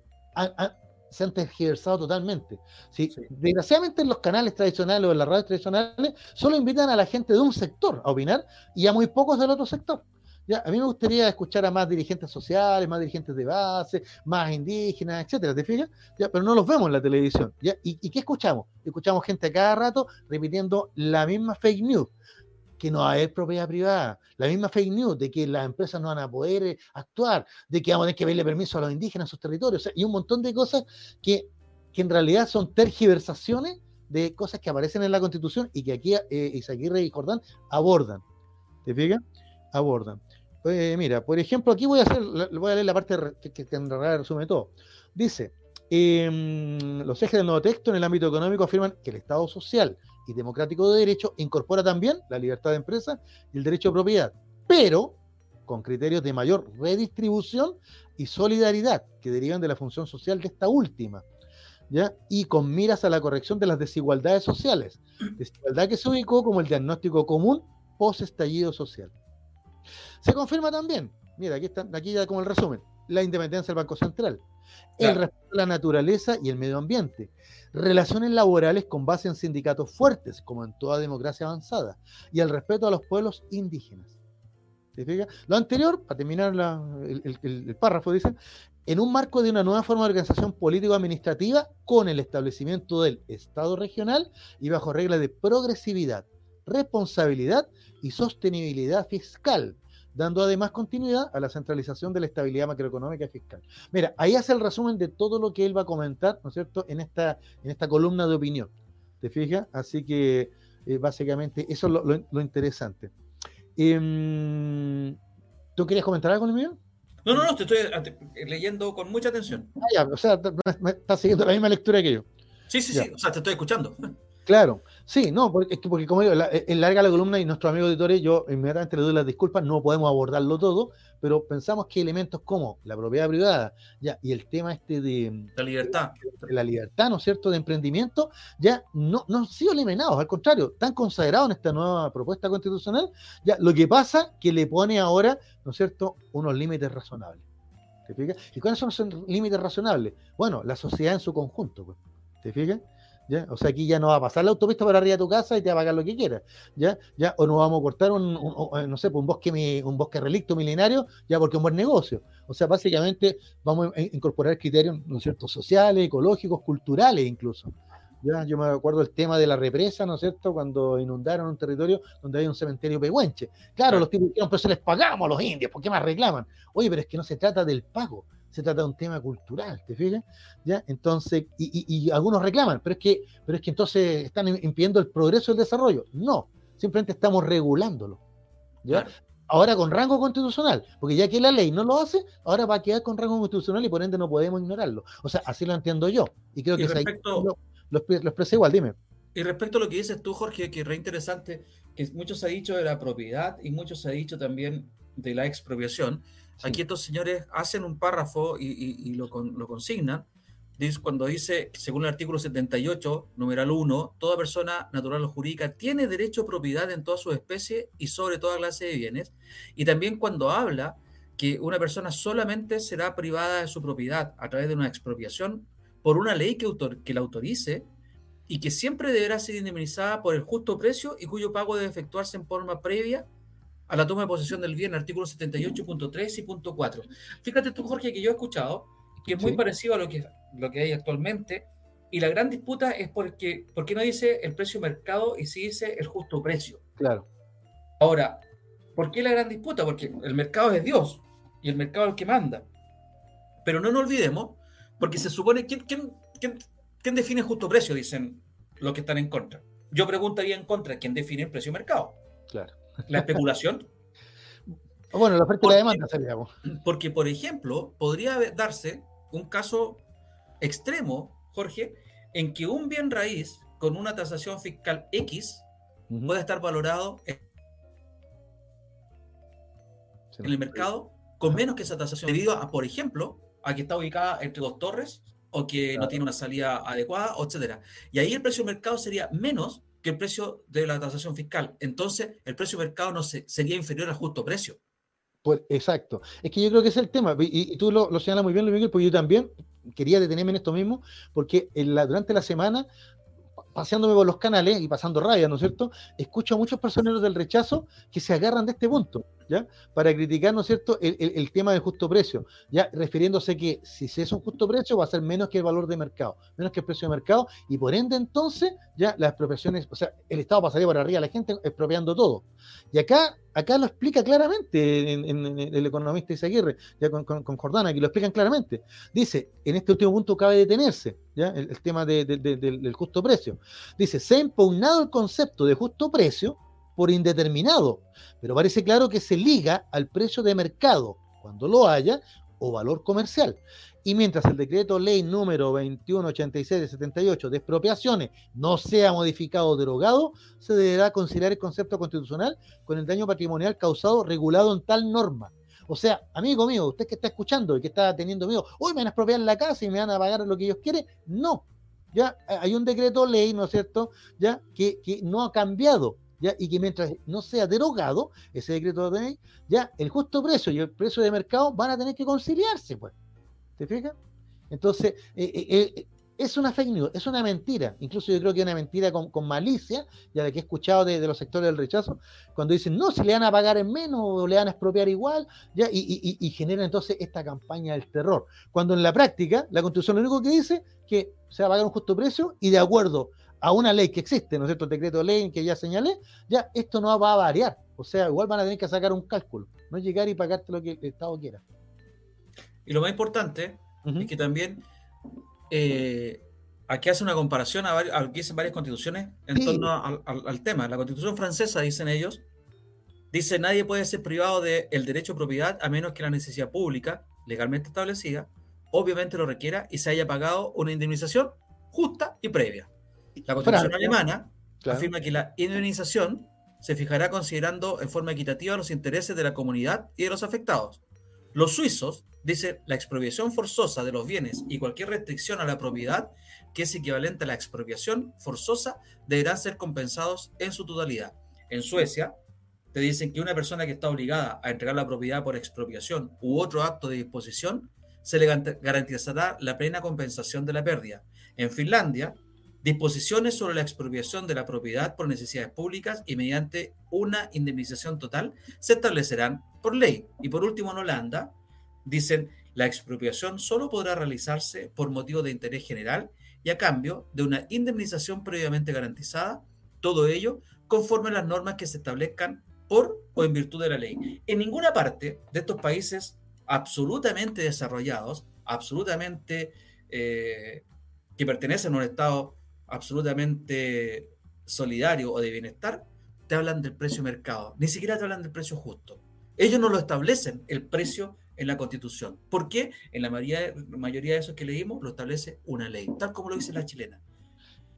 se han tergiversado totalmente. ¿sí? Desgraciadamente en los canales tradicionales o en las radios tradicionales solo invitan a la gente de un sector a opinar y a muy pocos del otro sector. Ya, a mí me gustaría escuchar a más dirigentes sociales, más dirigentes de base, más indígenas, etcétera, ¿te fijas? Pero no los vemos en la televisión. ¿Y, qué escuchamos? Escuchamos gente a cada rato repitiendo la misma fake news, que no hay propiedad privada, la misma fake news de que las empresas no van a poder eh, actuar, de que vamos a tener que pedirle permiso a los indígenas en sus territorios, y un montón de cosas que, que en realidad son tergiversaciones de cosas que aparecen en la Constitución y que aquí eh, y Jordán abordan. ¿Te fijas? Abordan. Eh, mira, por ejemplo, aquí voy a hacer, voy a leer la parte que, en realidad resume todo. Dice, em, los ejes del nuevo texto en el ámbito económico afirman que el Estado social y democrático de derecho incorpora también la libertad de empresa y el derecho de propiedad, pero con criterios de mayor redistribución y solidaridad que derivan de la función social de esta última. ¿Ya? y con miras a la corrección de las desigualdades sociales, desigualdad que se ubicó como el diagnóstico común post estallido social. Se confirma también, mira, aquí, está, aquí ya como el resumen, la independencia del Banco Central, el respeto a la naturaleza y el medio ambiente, relaciones laborales con base en sindicatos fuertes, como en toda democracia avanzada, y el respeto a los pueblos indígenas. Lo anterior, para terminar el, párrafo, dice, en un marco de una nueva forma de organización político-administrativa con el establecimiento del Estado regional y bajo reglas de progresividad, responsabilidad y sostenibilidad fiscal, dando además continuidad a la centralización de la estabilidad macroeconómica y fiscal. Mira, ahí hace el resumen de todo lo que él va a comentar, ¿no es cierto?, en esta, en esta columna de opinión. ¿Te fijas? Así que eh, básicamente eso es lo, interesante. Em, ¿Tú querías comentar algo, mío? No, no, no, te estoy leyendo con mucha atención. Ah, ya, o sea, estás siguiendo la misma lectura que yo. Sí, sí, sí, o sea, te estoy escuchando. Claro, sí, no, porque, porque como digo, la, en larga la columna y nuestro amigo editores, yo inmediatamente le doy las disculpas, no podemos abordarlo todo, pero pensamos que elementos como la propiedad privada ya y el tema este de la libertad, de, la libertad, ¿no es cierto?, de emprendimiento, ya no, no han sido eliminados, al contrario, están consagrados en esta nueva propuesta constitucional, ya lo que pasa que le pone ahora, ¿no es cierto?, unos límites razonables. ¿Te fijas? ¿Y cuáles son los límites razonables? Bueno, la sociedad en su conjunto, pues, ¿te fijas? ¿Ya? O sea, aquí ya no va a pasar la autopista para arriba de tu casa y te va a pagar lo que quieras, ¿ya? ¿Ya? O no vamos a cortar un, no sé, pues, un bosque, un bosque relicto milenario, ya porque es un buen negocio. O sea, básicamente vamos a incorporar criterios, ¿no es cierto?, sociales, ecológicos, culturales incluso. ¿ya? Yo me acuerdo del tema de la represa, ¿no es cierto?, cuando inundaron un territorio donde había un cementerio pehuenche. Claro, los tipos dijeron, pero se les pagamos a los indios, ¿por qué más reclaman? Oye, pero es que no se trata del pago, se trata de un tema cultural, ¿te fijas? ¿Ya? Entonces, y, algunos reclaman, pero es, que, pero es que entonces están impidiendo el progreso y el desarrollo. No, simplemente estamos regulándolo. ¿ya? Ahora con rango constitucional, porque ya que la ley no lo hace, ahora va a quedar con rango constitucional y por ende no podemos ignorarlo. O sea, así lo entiendo yo. Y creo que respecto, lo, lo, expresa igual, dime. Y respecto a lo que dices tú, Jorge, que es re interesante, que mucho se ha dicho de la propiedad y mucho se ha dicho también de la expropiación. Aquí estos señores hacen un párrafo y, lo, consignan. cuando dice, según el artículo 78, numeral 1, toda persona natural o jurídica tiene derecho a propiedad en todas sus especies y sobre toda clase de bienes. Y también cuando habla que una persona solamente será privada de su propiedad a través de una expropiación por una ley que, que la autorice y que siempre deberá ser indemnizada por el justo precio y cuyo pago debe efectuarse en forma previa a la toma de posesión del bien, artículo 78.3 y punto 4. Fíjate tú, Jorge, que yo he escuchado que es muy parecido a lo que, lo que hay actualmente, y la gran disputa es porque, ¿por qué no dice el precio mercado y sí dice el justo precio? Claro. Ahora, ¿por qué la gran disputa? Porque el mercado es Dios y el mercado es el que manda. Pero no nos olvidemos, porque se supone, ¿quién, quién, quién, quién define el justo precio? Dicen los que están en contra. Yo preguntaría en contra, ¿quién define el precio mercado? Claro la especulación. Bueno, la oferta y la demanda seríamos. Porque, por ejemplo, podría darse un caso extremo, Jorge, en que un bien raíz con una tasación fiscal X puede estar valorado en, el mercado con menos que esa tasación, debido a, por ejemplo, a que está ubicada entre dos torres o que no tiene una salida adecuada, etcétera. Y ahí el precio de mercado sería menos que el precio de la tasación fiscal. Entonces, el precio de mercado no sería inferior al justo precio. Pues exacto. Es que yo creo que es el tema, y, tú lo, lo, señalas muy bien, Miguel, porque yo también quería detenerme en esto mismo, porque en la, durante la semana paseándome por los canales y pasando rabia, ¿no es cierto? Escucho a muchos personeros del rechazo que se agarran de este punto, ¿ya? Para criticar, ¿no es cierto?, el, tema del justo precio, ¿ya? Refiriéndose que si se es un justo precio va a ser menos que el valor de mercado, menos que el precio de mercado, y por ende entonces, ya las expropiaciones, o sea, el Estado pasaría por arriba a la gente expropiando todo. Y acá, acá lo explica claramente en, el economista Isaguirre, ya con, con, Jordana, que lo explican claramente. Dice, en este último punto cabe detenerse, ¿ya? El, tema del justo precio. Dice, se ha impugnado el concepto de justo precio por indeterminado, pero parece claro que se liga al precio de mercado, cuando lo haya, o valor comercial. Y mientras el decreto ley número 2186 de 78 de expropiaciones no sea modificado o derogado, se deberá considerar el concepto constitucional con el daño patrimonial causado regulado en tal norma. O sea, amigo mío, usted que está escuchando y que está teniendo miedo, hoy me van a expropiar la casa y me van a pagar lo que ellos quieren. No, ya hay un decreto ley, ¿no es cierto? Ya que, que no ha cambiado. Y que mientras no sea derogado ese decreto de ley, ya el justo precio y el precio de mercado van a tener que conciliarse, pues. ¿Te fijas? Entonces, eh, eh, eh, es una fake news, es una mentira. Incluso yo creo que es una mentira con, malicia, ya de que he escuchado de, los sectores del rechazo, cuando dicen, no, si le van a pagar en menos o le van a expropiar igual, ya, y, y, generan entonces esta campaña del terror. Cuando en la práctica, la Constitución lo único que dice que se va a pagar un justo precio y de acuerdo a una ley que existe, ¿no es cierto? El decreto de ley que ya señalé, ya esto no va a variar. O sea, igual van a tener que sacar un cálculo, no llegar y pagarte lo que el Estado quiera. Y lo más importante es que también eh, aquí hace una comparación a, a, lo que dicen varias constituciones en torno al, tema. La constitución francesa, dicen ellos, dice nadie puede ser privado del derecho a propiedad a menos que la necesidad pública, legalmente establecida, obviamente lo requiera y se haya pagado una indemnización justa y previa. La constitución alemana afirma que la indemnización se fijará considerando en forma equitativa los intereses de la comunidad y de los afectados. Los suizos Dice, la expropiación forzosa de los bienes y cualquier restricción a la propiedad que es equivalente a la expropiación forzosa deberán ser compensados en su totalidad. En Suecia, te dicen que una persona que está obligada a entregar la propiedad por expropiación u otro acto de disposición se le garantizará la plena compensación de la pérdida. En Finlandia, disposiciones sobre la expropiación de la propiedad por necesidades públicas y mediante una indemnización total se establecerán por ley. Y por último, en Holanda, dicen, la expropiación solo podrá realizarse por motivo de interés general y a cambio de una indemnización previamente garantizada, todo ello conforme a las normas que se establezcan por o en virtud de la ley. En ninguna parte de estos países absolutamente desarrollados, absolutamente eh, que pertenecen a un Estado absolutamente solidario o de bienestar, te hablan del precio mercado, ni siquiera te hablan del precio justo. Ellos no lo establecen, el precio en la Constitución. ¿Por qué? En la mayoría, mayoría de esos que leímos lo establece una ley, tal como lo dice la chilena.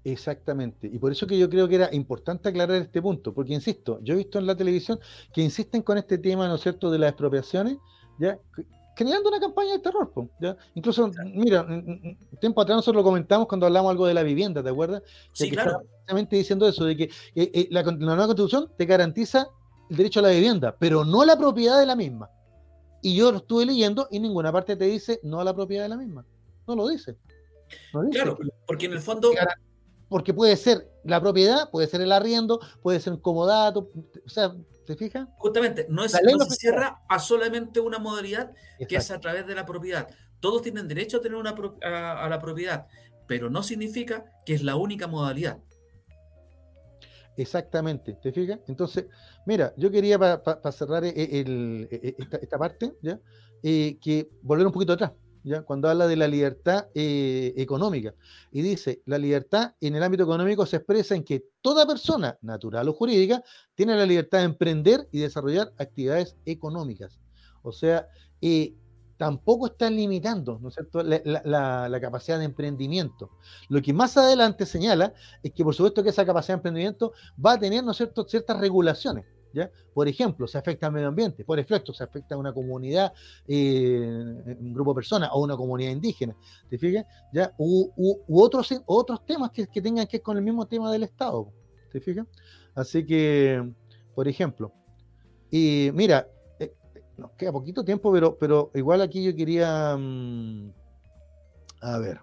Exactamente. Y por eso que yo creo que era importante aclarar este punto, porque insisto, yo he visto en la televisión que insisten con este tema, ¿no es cierto?, de las expropiaciones, ¿ya? Generando una campaña de terror. ¿ya? Incluso, mira, tiempo atrás nosotros lo comentamos cuando hablamos algo de la vivienda, ¿te acuerdas? Sí, claro. Precisamente diciendo eso, de que eh, eh, la, la nueva constitución te garantiza el derecho a la vivienda, pero no la propiedad de la misma. Y yo lo estuve leyendo y ninguna parte te dice no a la propiedad de la misma. No lo dice. Claro, porque en el fondo... Porque puede ser la propiedad, puede ser el arriendo, puede ser un comodato, o sea, ¿te fijas? Justamente, no, es, no se cierra a solamente una modalidad que es a través de la propiedad. Todos tienen derecho a tener una a la propiedad, pero no significa que es la única modalidad. Exactamente, ¿te fijas? Entonces, mira, yo quería para cerrar e, e, e, esta, parte, ¿ya? Eh, que volver un poquito atrás, Cuando habla de la libertad eh, económica. Y dice, la libertad en el ámbito económico se expresa en que toda persona, natural o jurídica, tiene la libertad de emprender y desarrollar actividades económicas. O sea, eh, tampoco están limitando ¿no es cierto? La, capacidad de emprendimiento. Lo que más adelante señala es que por supuesto que esa capacidad de emprendimiento va a tener ¿no es cierto? ciertas regulaciones. ¿Ya? Por ejemplo, se afecta al medio ambiente, por efecto, se afecta a una comunidad, eh, un grupo de personas o una comunidad indígena, ¿te fijas? ¿Ya? U, otros, otros temas que, tengan que ver con el mismo tema del Estado, ¿te fijas? Así que, por ejemplo, y mira, nos queda poquito tiempo, pero, pero igual aquí yo quería. Mm, a ver.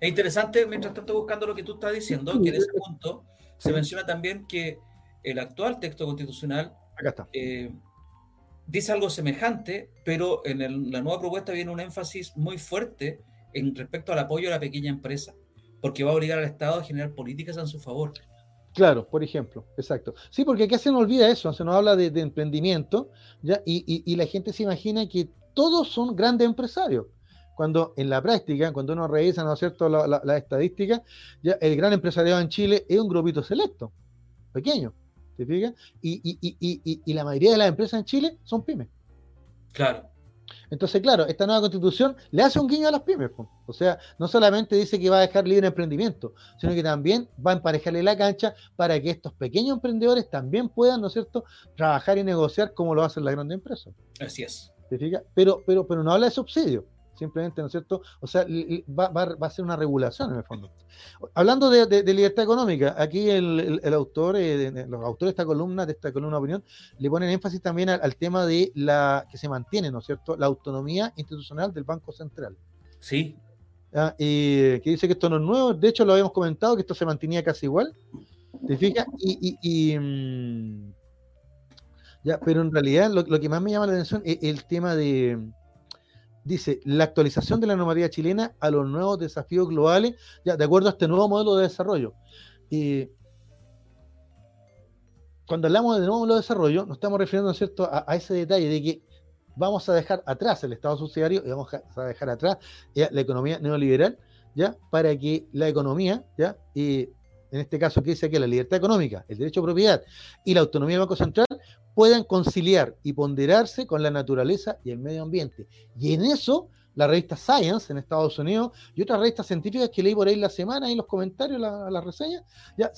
Es interesante, mientras tanto, buscando lo que tú estás diciendo, que en ese punto se menciona también que el actual texto constitucional eh, dice algo semejante, pero en la nueva propuesta viene un énfasis muy fuerte en respecto al apoyo a la pequeña empresa, porque va a obligar al Estado a generar políticas en su favor. Claro, por ejemplo, exacto. Sí, porque aquí se nos olvida eso, se nos habla de, emprendimiento, ¿ya? Y, la gente se imagina que todos son grandes empresarios. Cuando en la práctica, cuando uno revisa, ¿no es cierto?, la, la, estadística, ya el gran empresariado en Chile es un grupito selecto, pequeño, ¿te fijas? Y, y la mayoría de las empresas en Chile son pymes. Claro. Entonces, claro, esta nueva constitución le hace un guiño a las pymes. O sea, no solamente dice que va a dejar libre emprendimiento, sino que también va a emparejarle la cancha para que estos pequeños emprendedores también puedan, ¿no es cierto?, trabajar y negociar como lo hacen las grandes empresas. Así es. Pero, pero, pero no habla de subsidio simplemente, ¿no es cierto? O sea, va, a ser una regulación en el fondo. Hablando de, libertad económica, aquí el, autor, eh, los autores de esta columna, de esta columna de opinión, le ponen énfasis también al, tema de la que se mantiene, ¿no es cierto?, la autonomía institucional del Banco Central. Sí. Ah, que dice que esto no es nuevo, de hecho lo habíamos comentado, que esto se mantenía casi igual, ¿te fijas? Y, mm, ya, pero en realidad lo, lo, que más me llama la atención es el tema de, dice la actualización de la normativa chilena a los nuevos desafíos globales, ya de acuerdo a este nuevo modelo de desarrollo. Y cuando hablamos de nuevo modelo de desarrollo, nos estamos refiriendo ¿cierto? A, ese detalle de que vamos a dejar atrás el Estado subsidiario y vamos a dejar atrás la economía neoliberal, ¿ya? Para que la economía, ¿ya? Y en este caso que dice que la libertad económica, el derecho a propiedad y la autonomía del Banco Central puedan conciliar y ponderarse con la naturaleza y el medio ambiente. Y en eso, la revista Science en Estados Unidos y otras revistas científicas que leí por ahí la semana, en los comentarios, las la reseñas, ya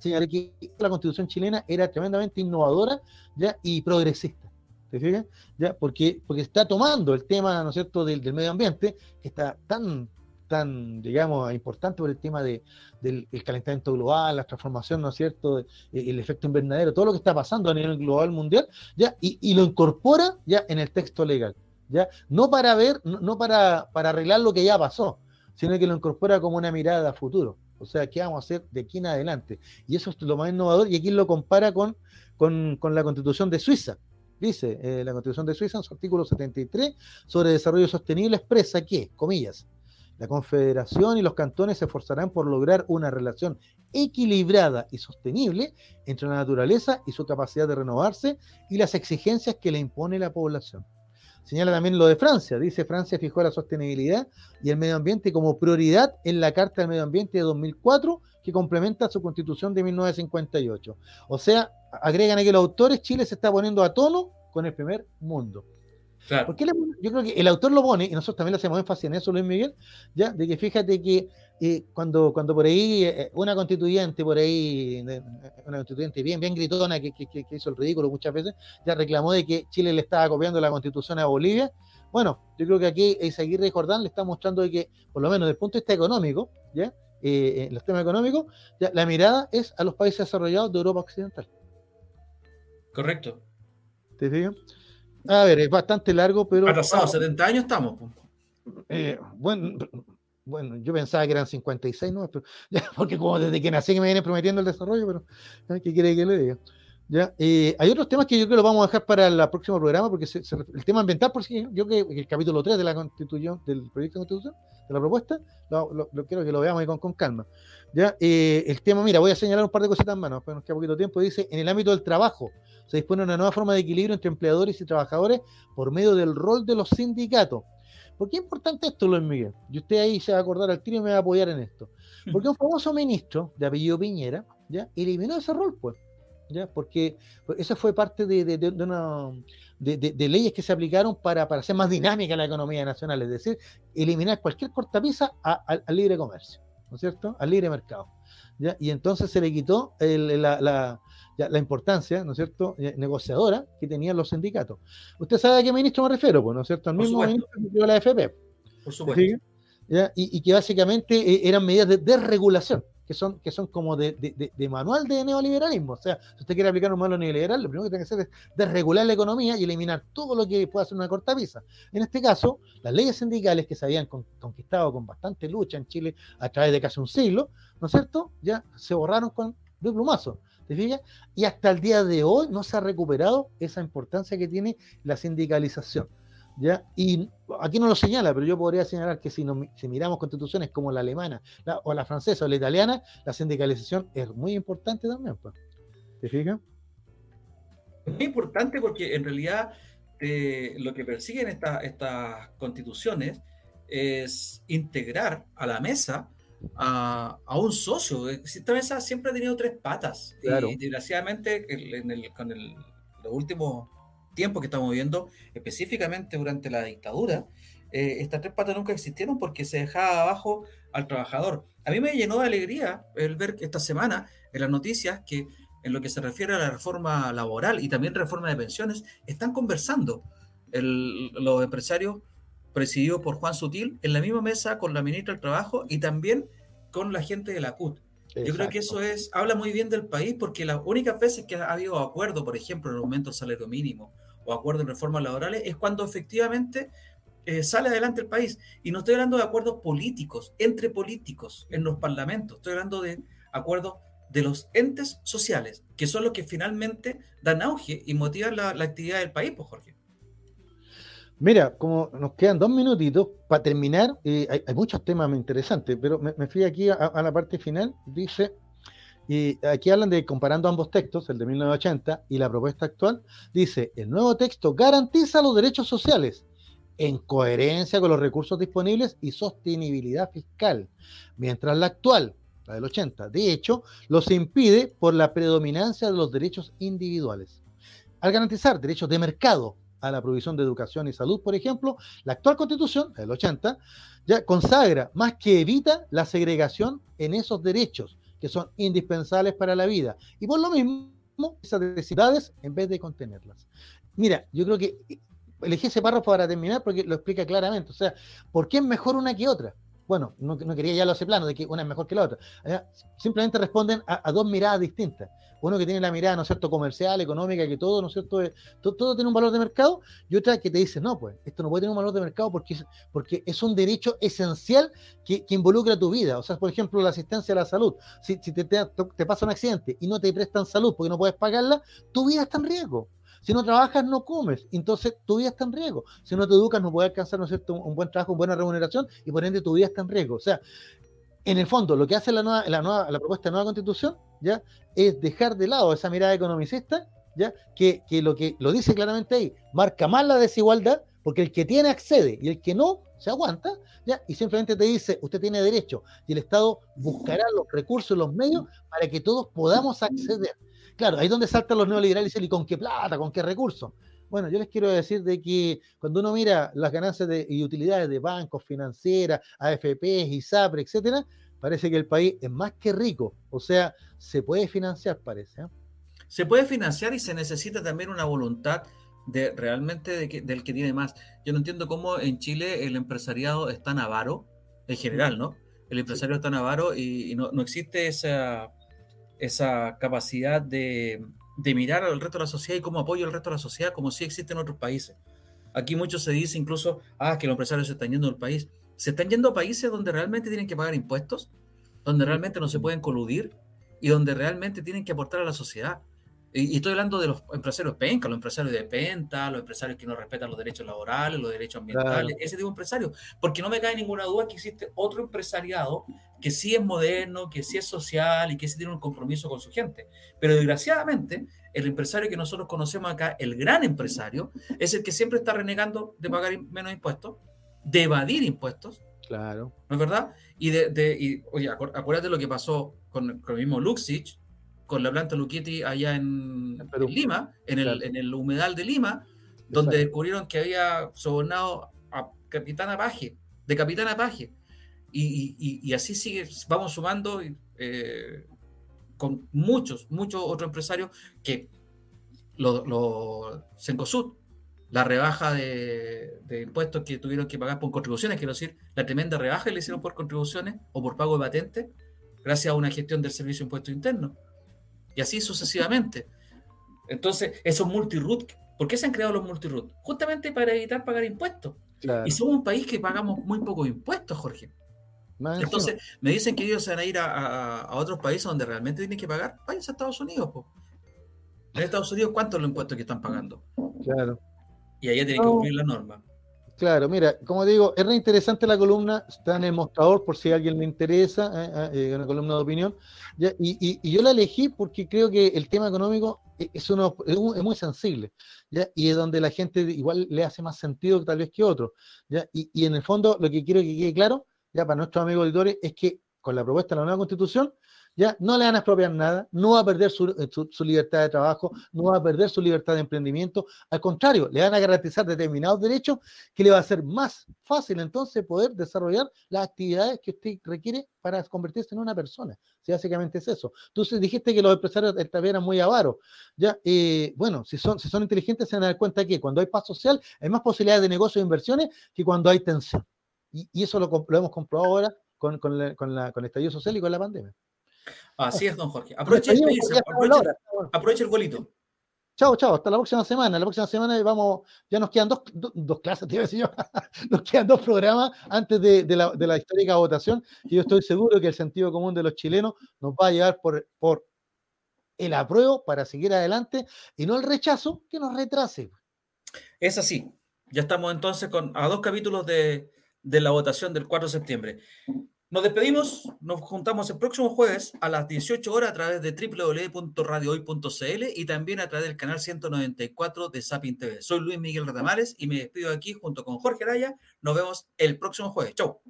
señalé que la constitución chilena era tremendamente innovadora ya, y progresista. ¿Te fijas? Ya, porque, porque está tomando el tema, ¿no es cierto?, del, del medio ambiente, que está tan tan, digamos, importante por el tema de, del calentamiento global, la transformación, ¿no es cierto?, el efecto invernadero, todo lo que está pasando a nivel global mundial, ya, y, lo incorpora ya en el texto legal. ¿ya? No para ver, no, para, para arreglar lo que ya pasó, sino que lo incorpora como una mirada a futuro. O sea, ¿qué vamos a hacer de aquí en adelante? Y eso es lo más innovador, y aquí lo compara con, con, la constitución de Suiza. Dice eh, la constitución de Suiza en su artículo 73 sobre desarrollo sostenible expresa que, comillas, la Confederación y los cantones se esforzarán por lograr una relación equilibrada y sostenible entre la naturaleza y su capacidad de renovarse y las exigencias que le impone la población. Señala también lo de Francia. Dice Francia fijó la sostenibilidad y el medio ambiente como prioridad en la Carta del Medio Ambiente de 2004 que complementa su constitución de 1958. O sea, agregan aquí los autores, Chile se está poniendo a tono con el primer mundo yo creo que el autor lo pone, y nosotros también le hacemos énfasis en eso, Luis Miguel, ya, de que fíjate que eh, cuando, cuando por ahí eh, una constituyente, por ahí, una constituyente bien, bien gritona, que, que, hizo el ridículo muchas veces, ya reclamó de que Chile le estaba copiando la constitución a Bolivia. Bueno, yo creo que aquí Isaguirre Jordán le está mostrando de que, por lo menos desde el punto de vista económico, ¿ya? Eh, en los temas económicos, ya, la mirada es a los países desarrollados de Europa Occidental. Correcto. ¿Te fijas? A ver, es bastante largo, pero. pasado 70 años estamos. Eh, bueno, bueno, yo pensaba que eran 56, ¿no? porque como desde que nací que me vienen prometiendo el desarrollo, pero ¿qué quiere que le diga? ¿Ya? Eh, hay otros temas que yo creo que los vamos a dejar para el próximo programa, porque el tema ambiental, por si yo creo que el capítulo 3 de la constitución, del proyecto de constitución, de la propuesta, lo, quiero que lo veamos ahí con, con calma. ¿Ya? Eh, el tema, mira, voy a señalar un par de cositas más, pero nos queda poquito tiempo. Dice, en el ámbito del trabajo, se dispone una nueva forma de equilibrio entre empleadores y trabajadores por medio del rol de los sindicatos. ¿Por qué es importante esto, Luis Miguel? Y usted ahí se va a acordar al tiro y me va a apoyar en esto. Porque un famoso ministro de apellido Piñera, ¿ya? Eliminó ese rol, pues. ¿Ya? Porque eso fue parte de, de, de, una, de, leyes que se aplicaron para, para, hacer más dinámica la economía nacional, es decir, eliminar cualquier cortapisa al libre comercio, ¿no es cierto? Al libre mercado. ¿Ya? Y entonces se le quitó la, la importancia, ¿no es cierto?, eh, negociadora que tenían los sindicatos. Usted sabe a qué ministro me refiero, pues, ¿no es cierto? Al mismo ministro que dio la FP. Por supuesto. Y, que básicamente eh, eran medidas de desregulación, que son, que son como de, manual de neoliberalismo. O sea, si usted quiere aplicar un modelo neoliberal, lo primero que tiene que hacer es desregular la economía y eliminar todo lo que pueda hacer una cortapisa. En este caso, las leyes sindicales que se habían conquistado con bastante lucha en Chile a través de casi un siglo, ¿no es cierto?, ya se borraron con de plumazo. Y hasta el día de hoy no se ha recuperado esa importancia que tiene la sindicalización. ¿Ya? Y aquí no lo señala, pero yo podría señalar que si, si miramos constituciones como la alemana o la francesa o la italiana, la sindicalización es muy importante también. Pues. ¿Te fijas? Es muy importante porque en realidad eh, lo que persiguen estas constituciones es integrar a la mesa a, un socio. Esta mesa siempre ha tenido tres patas. Y desgraciadamente, en el, con el, los últimos tiempos que estamos viviendo, específicamente durante la dictadura, eh, estas tres patas nunca existieron porque se dejaba abajo al trabajador. A mí me llenó de alegría el ver esta semana en las noticias que en lo que se refiere a la reforma laboral y también reforma de pensiones, están conversando los empresarios presidido por Juan Sutil, en la misma mesa con la ministra del Trabajo y también con la gente de la CUT. Yo creo que eso es, habla muy bien del país porque las únicas veces que ha habido acuerdo, por ejemplo, en el aumento del salario mínimo o acuerdo en reformas laborales, es cuando efectivamente eh, sale adelante el país. Y no estoy hablando de acuerdos políticos, entre políticos, en los parlamentos, estoy hablando de acuerdos de los entes sociales, que son los que finalmente dan auge y motivan la, actividad del país, pues Jorge. Mira, como nos quedan dos minutitos para terminar, eh, hay, muchos temas interesantes, pero me, fui aquí a, la parte final. Dice, y aquí hablan de comparando ambos textos, el de 1980 y la propuesta actual. Dice, el nuevo texto garantiza los derechos sociales en coherencia con los recursos disponibles y sostenibilidad fiscal, mientras la actual, la del 80, de hecho, los impide por la predominancia de los derechos individuales. Al garantizar derechos de mercado a la provisión de educación y salud, por ejemplo, la actual constitución, del 80, ya consagra más que evita la segregación en esos derechos que son indispensables para la vida. Y por lo mismo, esas necesidades en vez de contenerlas. Mira, yo creo que elegí ese párrafo para terminar porque lo explica claramente. O sea, ¿por qué es mejor una que otra? Bueno, no, quería ya lo hace plano de que una es mejor que la otra. Simplemente responden a, dos miradas distintas. Uno que tiene la mirada, ¿no es cierto?, comercial, económica, que todo, ¿no es cierto?, todo, tiene un valor de mercado, y otra que te dice, no, pues, esto no puede tener un valor de mercado porque es, porque es un derecho esencial que, involucra tu vida. O sea, por ejemplo, la asistencia a la salud. Si, te, te pasa un accidente y no te prestan salud porque no puedes pagarla, tu vida está en riesgo. Si no trabajas, no comes. Entonces, tu vida está en riesgo. Si no te educas, no puedes alcanzar ¿no cierto? Un, buen trabajo, una buena remuneración y por ende tu vida está en riesgo. O sea, en el fondo, lo que hace la, nueva, la, nueva, la propuesta de nueva constitución ¿ya? es dejar de lado esa mirada economicista, ¿ya? Que, que lo que lo dice claramente ahí, marca más la desigualdad, porque el que tiene accede y el que no se aguanta, ¿ya? y simplemente te dice, usted tiene derecho, y el Estado buscará los recursos, los medios para que todos podamos acceder. Claro, ahí es donde saltan los neoliberales y dicen, ¿y con qué plata, con qué recursos? Bueno, yo les quiero decir de que cuando uno mira las ganancias de, y utilidades de bancos, financieras, AFPs, ISAPRE, etcétera, parece que el país es más que rico. O sea, se puede financiar, parece. ¿eh? Se puede financiar y se necesita también una voluntad de realmente del que tiene más. Yo no entiendo cómo en Chile el empresariado es tan avaro, en general, ¿no? El empresario es tan avaro y, no, no existe esa esa capacidad de, mirar al resto de la sociedad y cómo apoyo al resto de la sociedad, como si existe en otros países. Aquí mucho se dice incluso, ah, que los empresarios se están yendo del país. Se están yendo a países donde realmente tienen que pagar impuestos, donde realmente no se pueden coludir y donde realmente tienen que aportar a la sociedad. Y, estoy hablando de los empresarios penca, los empresarios de penta, los empresarios que no respetan los derechos laborales, los derechos ambientales, ese tipo de empresarios. Porque no me cae ninguna duda que existe otro empresariado que sí es moderno, que sí es social y que sí tiene un compromiso con su gente. Pero desgraciadamente, el empresario que nosotros conocemos acá, el gran empresario, es el que siempre está renegando de pagar menos impuestos, de evadir impuestos. Claro. ¿No es verdad? Y de, oye, acuérdate lo que pasó con, con el mismo Luxich, con la planta Luchetti allá en, Lima, en el, en el, humedal de Lima, donde descubrieron que había sobornado a Capitana Paje, de Capitana Paje. Y, y, así sigue, vamos sumando eh, con muchos, muchos otros empresarios que los lo, Sencosud, la rebaja de, de, impuestos que tuvieron que pagar por contribuciones, quiero decir, la tremenda rebaja que le hicieron por contribuciones o por pago de patentes, gracias a una gestión del Servicio de Impuestos Internos y así sucesivamente. Entonces, esos multiroot, ¿por qué se han creado los multiroot? Justamente para evitar pagar impuestos. Y somos un país que pagamos muy pocos impuestos, Jorge. Entonces, me dicen que ellos se van a ir a, otros países donde realmente tienen que pagar. Váyanse a Estados Unidos. En Estados Unidos, ¿cuántos son los impuestos que están pagando? Claro. Y allá tienen que cumplir la norma. Claro, mira, como digo, es re interesante la columna, está en el mostrador por si a alguien le interesa, eh, eh, una columna de opinión. y, yo la elegí porque creo que el tema económico e, es, uno, es, muy sensible, y es donde la gente igual le hace más sentido tal vez que otro. Y, en el fondo, lo que quiero que quede claro, ya para nuestros amigos auditores, es que con la propuesta de la nueva constitución, ¿ya? No le van a expropiar nada, no va a perder eh, su, libertad de trabajo, no va a perder su libertad de emprendimiento, al contrario, le van a garantizar determinados derechos que le va a ser más fácil entonces poder desarrollar las actividades que usted requiere para convertirse en una persona. Sí, básicamente es eso. Tú dijiste que los empresarios también eran muy avaros. ¿ya? Eh, bueno, si son, si son inteligentes se van a dar cuenta que cuando hay paz social hay más posibilidades de negocios e inversiones que cuando hay tensión. Y, eso lo, hemos comprobado ahora con, con, con el estallido social y con la pandemia. Así es, don Jorge. Aproveche, el, aproveche, el golito. Chao, chao, hasta la próxima semana. La próxima semana vamos, ya nos quedan dos, dos, clases, te iba a decir yo. nos quedan dos programas antes de, de, la, de, la, histórica votación. Y yo estoy seguro que el sentido común de los chilenos nos va a llevar por, por el apruebo para seguir adelante y no el rechazo que nos retrase. Es así. Ya estamos entonces con, a dos capítulos de, de la votación del 4 de septiembre. Nos despedimos, nos juntamos el próximo jueves a las 18 horas a través de www.radiohoy.cl y también a través del canal 194 de Sapin TV. Soy Luis Miguel Retamares y me despido aquí junto con Jorge Araya. Nos vemos el próximo jueves. Chau.